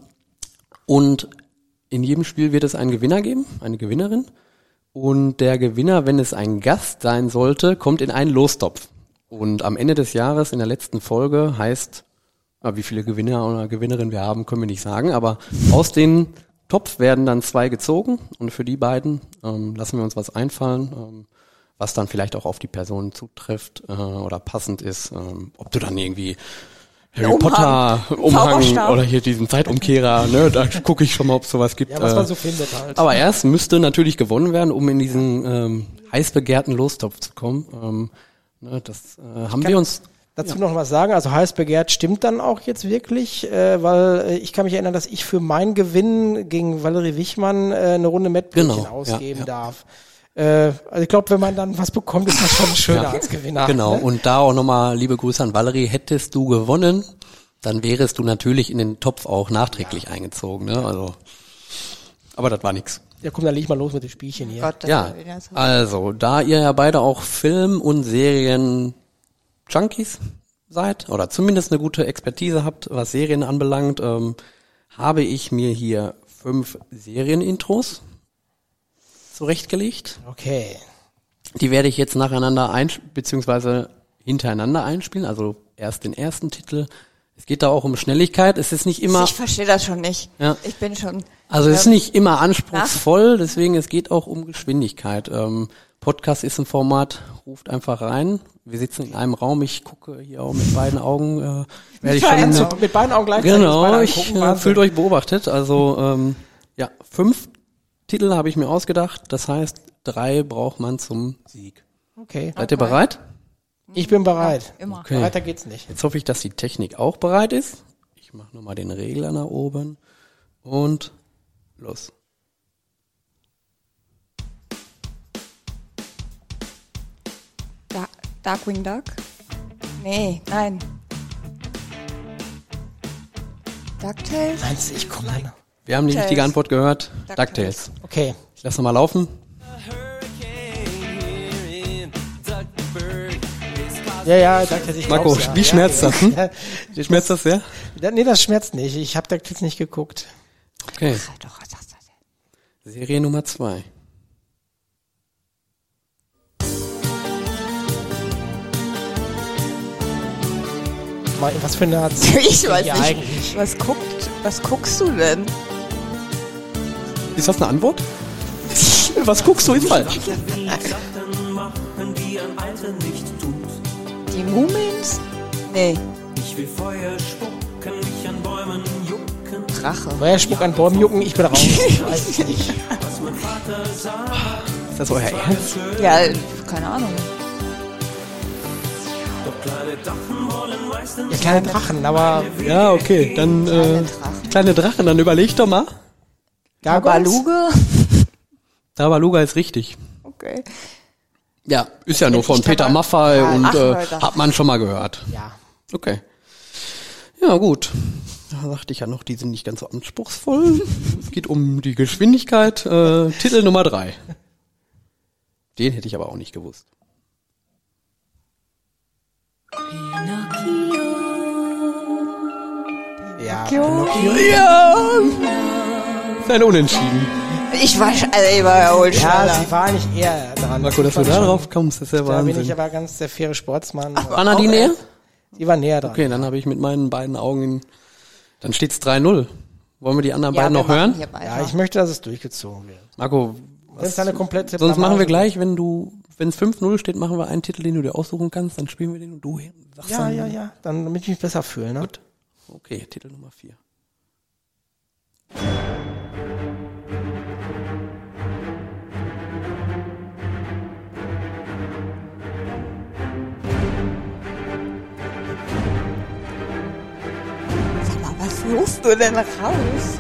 [SPEAKER 2] und in jedem Spiel wird es einen Gewinner geben, eine Gewinnerin. Und der Gewinner, wenn es ein Gast sein sollte, kommt in einen Lostopf. Und am Ende des Jahres, in der letzten Folge, heißt, ja, wie viele Gewinner oder Gewinnerinnen wir haben, können wir nicht sagen, aber aus dem Topf werden dann zwei gezogen und für die beiden ähm, lassen wir uns was einfallen, ähm, was dann vielleicht auch auf die Person zutrifft äh, oder passend ist. Ähm, ob du dann irgendwie Harry
[SPEAKER 3] Umhang.
[SPEAKER 2] Potter Umhang oder hier diesen Zeitumkehrer, ne, da gucke ich schon mal, ob es sowas gibt.
[SPEAKER 1] Ja, was
[SPEAKER 2] äh,
[SPEAKER 1] man so findet halt.
[SPEAKER 2] aber erst müsste natürlich gewonnen werden, um in diesen ähm, heiß begehrten Lostopf zu kommen. Ähm, ne, das äh, haben wir uns.
[SPEAKER 1] Dazu noch was sagen, also heiß begehrt stimmt dann auch jetzt wirklich, äh, weil äh, ich kann mich erinnern, dass ich für meinen Gewinn gegen Valerie Wichmann äh, eine Runde Mettbrötchen
[SPEAKER 2] Genau,
[SPEAKER 1] ausgeben
[SPEAKER 2] ja, ja.
[SPEAKER 1] darf. Äh, also ich glaube, wenn man dann was bekommt, ist das schon schöner
[SPEAKER 2] Ja,
[SPEAKER 1] als Gewinner.
[SPEAKER 2] Genau.
[SPEAKER 1] Ne?
[SPEAKER 2] Und da auch nochmal liebe Grüße an Valerie. Hättest du gewonnen, dann wärest du natürlich in den Topf auch nachträglich eingezogen. Ne? Also, aber das war nix.
[SPEAKER 1] Ja, komm, dann leg ich mal los mit dem Spielchen hier.
[SPEAKER 3] Gott,
[SPEAKER 2] Ja, also da ihr ja beide auch Film- und Serien-Junkies seid oder zumindest eine gute Expertise habt, was Serien anbelangt, ähm, habe ich mir hier fünf Serienintros zurechtgelegt.
[SPEAKER 1] Okay.
[SPEAKER 2] Die werde ich jetzt nacheinander ein beziehungsweise hintereinander einspielen, also erst den ersten Titel. Es geht da auch um Schnelligkeit. Es ist nicht immer,
[SPEAKER 3] ich verstehe das schon nicht.
[SPEAKER 2] Ja.
[SPEAKER 3] Ich bin schon.
[SPEAKER 2] also es ist
[SPEAKER 3] ähm,
[SPEAKER 2] nicht immer anspruchsvoll, deswegen es geht auch um Geschwindigkeit. Ähm, Podcast ist ein Format, ruft einfach rein. Wir sitzen in einem Raum, ich gucke hier auch mit beiden Augen. Äh, werde ich schon,
[SPEAKER 1] mit beiden Augen gleichzeitig.
[SPEAKER 2] genau, ich äh, fühlt euch beobachtet. Also ähm, ja, fünf Titel habe ich mir ausgedacht. Das heißt, drei braucht man zum Sieg.
[SPEAKER 1] Okay.
[SPEAKER 2] Seid ihr bereit?
[SPEAKER 1] Ich bin bereit.
[SPEAKER 3] Immer.
[SPEAKER 2] Okay.
[SPEAKER 1] Weiter geht's nicht.
[SPEAKER 2] Jetzt hoffe ich, dass die Technik auch bereit ist. Ich mache nochmal den Regler nach oben und los.
[SPEAKER 3] Da Darkwing Duck? Nee, nein. DuckTales?
[SPEAKER 1] Meinst du, ich komme?
[SPEAKER 2] Wir haben die
[SPEAKER 3] DuckTales.
[SPEAKER 2] richtige Antwort gehört.
[SPEAKER 3] DuckTales.
[SPEAKER 2] DuckTales.
[SPEAKER 1] Okay.
[SPEAKER 2] Ich lasse nochmal laufen.
[SPEAKER 1] Ja, ja, danke, ich
[SPEAKER 2] Marco,
[SPEAKER 1] ja.
[SPEAKER 2] wie schmerzt
[SPEAKER 1] ja.
[SPEAKER 2] das? Hm?
[SPEAKER 1] Ja,
[SPEAKER 2] Schmerzt das sehr?
[SPEAKER 1] Nee, das schmerzt nicht. Ich habe jetzt nicht geguckt.
[SPEAKER 2] Okay.
[SPEAKER 3] Doch, was sagst du denn?
[SPEAKER 2] Serie Nummer zwei.
[SPEAKER 1] Was für eine Art
[SPEAKER 3] Ich weiß nicht.
[SPEAKER 1] eigentlich.
[SPEAKER 3] Was guckt, was guckst du denn?
[SPEAKER 2] Ist das eine Antwort? Was guckst du?
[SPEAKER 4] Nicht tut.
[SPEAKER 3] Die Mumins? Nee,
[SPEAKER 4] Ich will Feuer spucken, mich an Bäumen jucken.
[SPEAKER 3] Drache.
[SPEAKER 1] Feuerspuck an Bäumen jucken, ich bin raus.
[SPEAKER 4] Mein Vater sagt,
[SPEAKER 2] Ist das euer Ernst?
[SPEAKER 3] Ja, keine Ahnung.
[SPEAKER 4] doch kleine Drachen wollen meistens
[SPEAKER 1] Ja, kleine Drachen, aber
[SPEAKER 2] Ja, okay, dann äh,
[SPEAKER 3] Drachen.
[SPEAKER 2] kleine Drachen, dann überleg doch mal.
[SPEAKER 1] Gargoyles?
[SPEAKER 3] Baluga?
[SPEAKER 2] Tabaluga ist richtig.
[SPEAKER 3] Okay.
[SPEAKER 2] Ja, ist ja nur von Peter Maffay
[SPEAKER 3] Ja,
[SPEAKER 2] und äh, hat man schon mal gehört.
[SPEAKER 1] Ja.
[SPEAKER 2] Okay. Ja, gut. Da sagte ich ja noch, die sind nicht ganz so anspruchsvoll. es geht um die Geschwindigkeit. Äh, Titel Nummer drei. Den hätte ich aber auch nicht gewusst.
[SPEAKER 1] Ja.
[SPEAKER 2] Ja! Ist ein Unentschieden.
[SPEAKER 3] Ich war, also ich war ja wohl
[SPEAKER 1] Ja,
[SPEAKER 3] schneller.
[SPEAKER 1] sie war nicht eher dran.
[SPEAKER 2] Marco, dass du da drauf kommst, ist ja
[SPEAKER 1] Da bin ich
[SPEAKER 2] Wahnsinn.
[SPEAKER 1] aber ganz der faire Sportsmann.
[SPEAKER 2] War Nadine näher?
[SPEAKER 1] Sie war näher dran.
[SPEAKER 2] Okay, dann habe ich mit meinen beiden Augen in, dann steht's 3-0. Wollen wir die anderen
[SPEAKER 3] ja,
[SPEAKER 2] beiden noch hören?
[SPEAKER 1] Ja, ich möchte, dass es durchgezogen wird.
[SPEAKER 2] Marco,
[SPEAKER 1] Wenn es eine komplette
[SPEAKER 2] sonst machen wir
[SPEAKER 1] Blamage
[SPEAKER 2] gleich, wenn du, wenn es 5-0 steht, machen wir einen Titel, den du dir aussuchen kannst, dann spielen wir den und du sagst
[SPEAKER 1] Ja,
[SPEAKER 2] dann,
[SPEAKER 1] ja, ja. Dann, damit ich mich besser fühle, ne?
[SPEAKER 2] Gut. Okay, Titel Nummer 4.
[SPEAKER 3] Suchst du denn raus?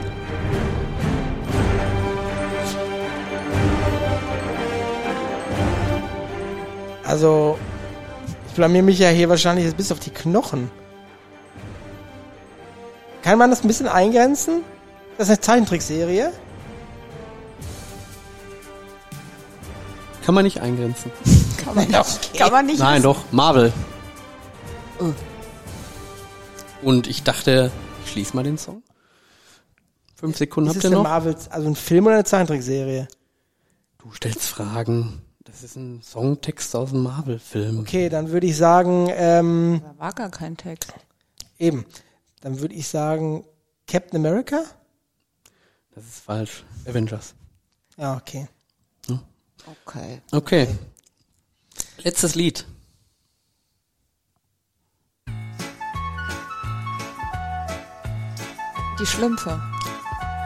[SPEAKER 1] Also, ich blamier mich ja hier wahrscheinlich jetzt bis auf die Knochen. Kann man das ein bisschen eingrenzen? Das ist eine Zeichentrickserie.
[SPEAKER 2] Kann man nicht eingrenzen.
[SPEAKER 3] Kann man, kann man nicht.
[SPEAKER 2] Nein, doch, Marvel. Und ich dachte, ich schließe mal den Song. Fünf Sekunden
[SPEAKER 1] Ist
[SPEAKER 2] habt ihr noch?
[SPEAKER 1] Marvel, also ein Film oder eine Zeichentrickserie?
[SPEAKER 2] Du stellst Fragen. Das ist ein Songtext aus einem Marvel-Film.
[SPEAKER 1] Okay, dann würde ich sagen, ähm,
[SPEAKER 3] Da war gar kein Text.
[SPEAKER 1] eben. Dann würde ich sagen, Captain America?
[SPEAKER 2] Das ist falsch. Avengers.
[SPEAKER 1] Ja, okay.
[SPEAKER 3] Okay.
[SPEAKER 2] Okay. Letztes Lied.
[SPEAKER 3] Die Schlümpfe.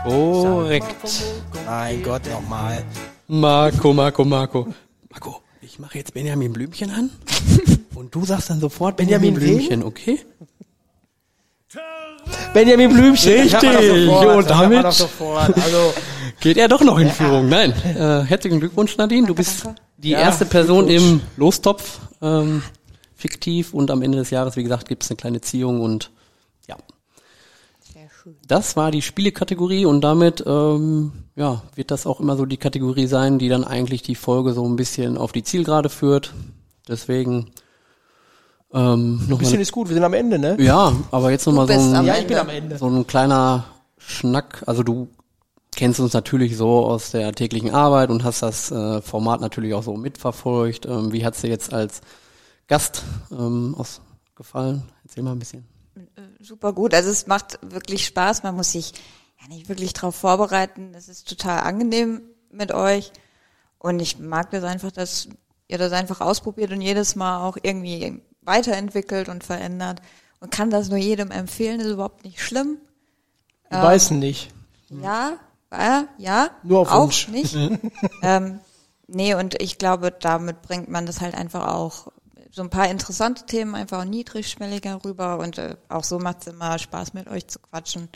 [SPEAKER 2] Korrekt.
[SPEAKER 1] Mein Gott, nochmal.
[SPEAKER 2] Marco, Marco, Marco. Marco, ich mache jetzt Benjamin Blümchen an. Und du sagst dann sofort Benjamin,
[SPEAKER 1] Benjamin?
[SPEAKER 2] Blümchen, okay?
[SPEAKER 1] Benjamin Blümchen.
[SPEAKER 2] Richtig.
[SPEAKER 1] man
[SPEAKER 2] damit-.
[SPEAKER 1] Also,
[SPEAKER 2] Geht er doch noch in Führung? Nein. Äh, herzlichen Glückwunsch, Nadine. Du bist die
[SPEAKER 1] Ja,
[SPEAKER 2] erste Person im Lostopf. Ähm, fiktiv. Und am Ende des Jahres, wie gesagt, gibt es eine kleine Ziehung. Und ja. Das war die Spielekategorie. Und damit ähm, ja, wird das auch immer so die Kategorie sein, die dann eigentlich die Folge so ein bisschen auf die Zielgerade führt. Deswegen ähm,
[SPEAKER 1] ein
[SPEAKER 2] nochmal
[SPEAKER 1] bisschen ist gut, wir sind am Ende, ne?
[SPEAKER 2] Ja, aber jetzt nochmal so ein,
[SPEAKER 1] Ja, ich bin am Ende.
[SPEAKER 2] so ein kleiner Schnack. Also du kennst uns natürlich so aus der täglichen Arbeit und hast das äh, Format natürlich auch so mitverfolgt. Ähm, wie hat's dir jetzt als Gast ähm, ausgefallen? Erzähl mal ein bisschen.
[SPEAKER 3] Super gut. Also es macht wirklich Spaß. Man muss sich ja nicht wirklich darauf vorbereiten. Es ist total angenehm mit euch. Und ich mag das einfach, dass ihr das einfach ausprobiert und jedes Mal auch irgendwie weiterentwickelt und verändert. Und kann das nur jedem empfehlen, ist überhaupt nicht schlimm.
[SPEAKER 1] Die weißen nicht.
[SPEAKER 3] Ja, äh, ja,
[SPEAKER 1] Nur auf
[SPEAKER 3] auch
[SPEAKER 1] Wunsch.
[SPEAKER 3] nicht. ähm, nee, und ich glaube, damit bringt man das halt einfach auch so ein paar interessante Themen einfach niedrigschwelliger rüber und äh, auch so macht es immer Spaß mit euch zu quatschen.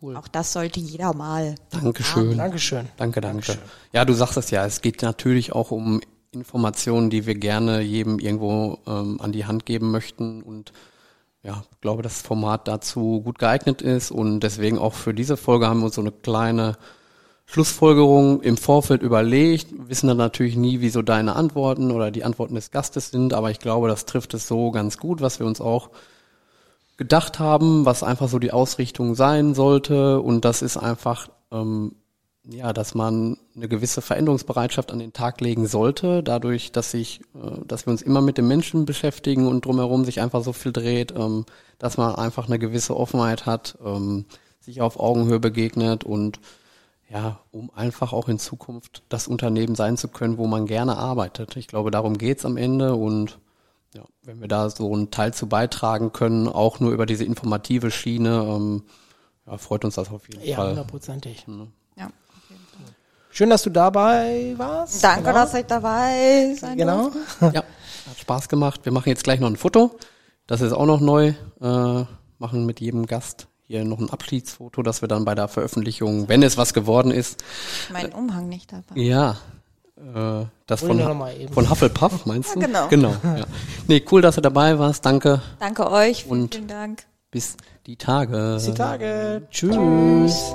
[SPEAKER 2] Cool.
[SPEAKER 3] Auch das sollte jeder mal.
[SPEAKER 2] Dankeschön.
[SPEAKER 1] Dankeschön.
[SPEAKER 2] Danke, danke. Ja, du sagst es ja, es geht natürlich auch um Informationen, die wir gerne jedem irgendwo ähm, an die Hand geben möchten und ja, glaube, das Format dazu gut geeignet ist und deswegen auch für diese Folge haben wir uns so eine kleine Schlussfolgerung im Vorfeld überlegt, wissen dann natürlich nie, wieso deine Antworten oder die Antworten des Gastes sind, aber ich glaube, das trifft es so ganz gut, was wir uns auch gedacht haben, was einfach so die Ausrichtung sein sollte. Und das ist einfach, ähm, ja, dass man eine gewisse Veränderungsbereitschaft an den Tag legen sollte, dadurch, dass sich, äh, dass wir uns immer mit dem Menschen beschäftigen und drumherum sich einfach so viel dreht, ähm, dass man einfach eine gewisse Offenheit hat, ähm, sich auf Augenhöhe begegnet und ja, um einfach auch in Zukunft das Unternehmen sein zu können, wo man gerne arbeitet. Ich glaube, darum geht's am Ende und ja, wenn wir da so einen Teil zu beitragen können, auch nur über diese informative Schiene, ähm, ja, freut uns das auf jeden
[SPEAKER 1] Ja,
[SPEAKER 2] Fall.
[SPEAKER 1] hundertprozentig.
[SPEAKER 3] Ja.
[SPEAKER 1] Schön, dass du dabei warst.
[SPEAKER 3] Danke,
[SPEAKER 1] Genau.
[SPEAKER 3] dass ich dabei sein
[SPEAKER 1] Genau.
[SPEAKER 3] durfte.
[SPEAKER 2] Ja, hat Spaß gemacht. Wir machen jetzt gleich noch ein Foto. Das ist auch noch neu. Äh, machen mit jedem Gast hier noch ein Abschiedsfoto, dass wir dann bei der Veröffentlichung, wenn es was geworden ist,
[SPEAKER 3] Mein Umhang nicht dabei.
[SPEAKER 2] ja, äh, das von, von Hufflepuff, meinst du?
[SPEAKER 3] Ja, genau.
[SPEAKER 2] Genau. Ja. Nee, cool, dass du dabei warst. Danke.
[SPEAKER 3] Danke euch. Vielen,
[SPEAKER 2] Und-
[SPEAKER 3] vielen Dank.
[SPEAKER 2] Bis die Tage.
[SPEAKER 1] Bis die Tage. Tschüss.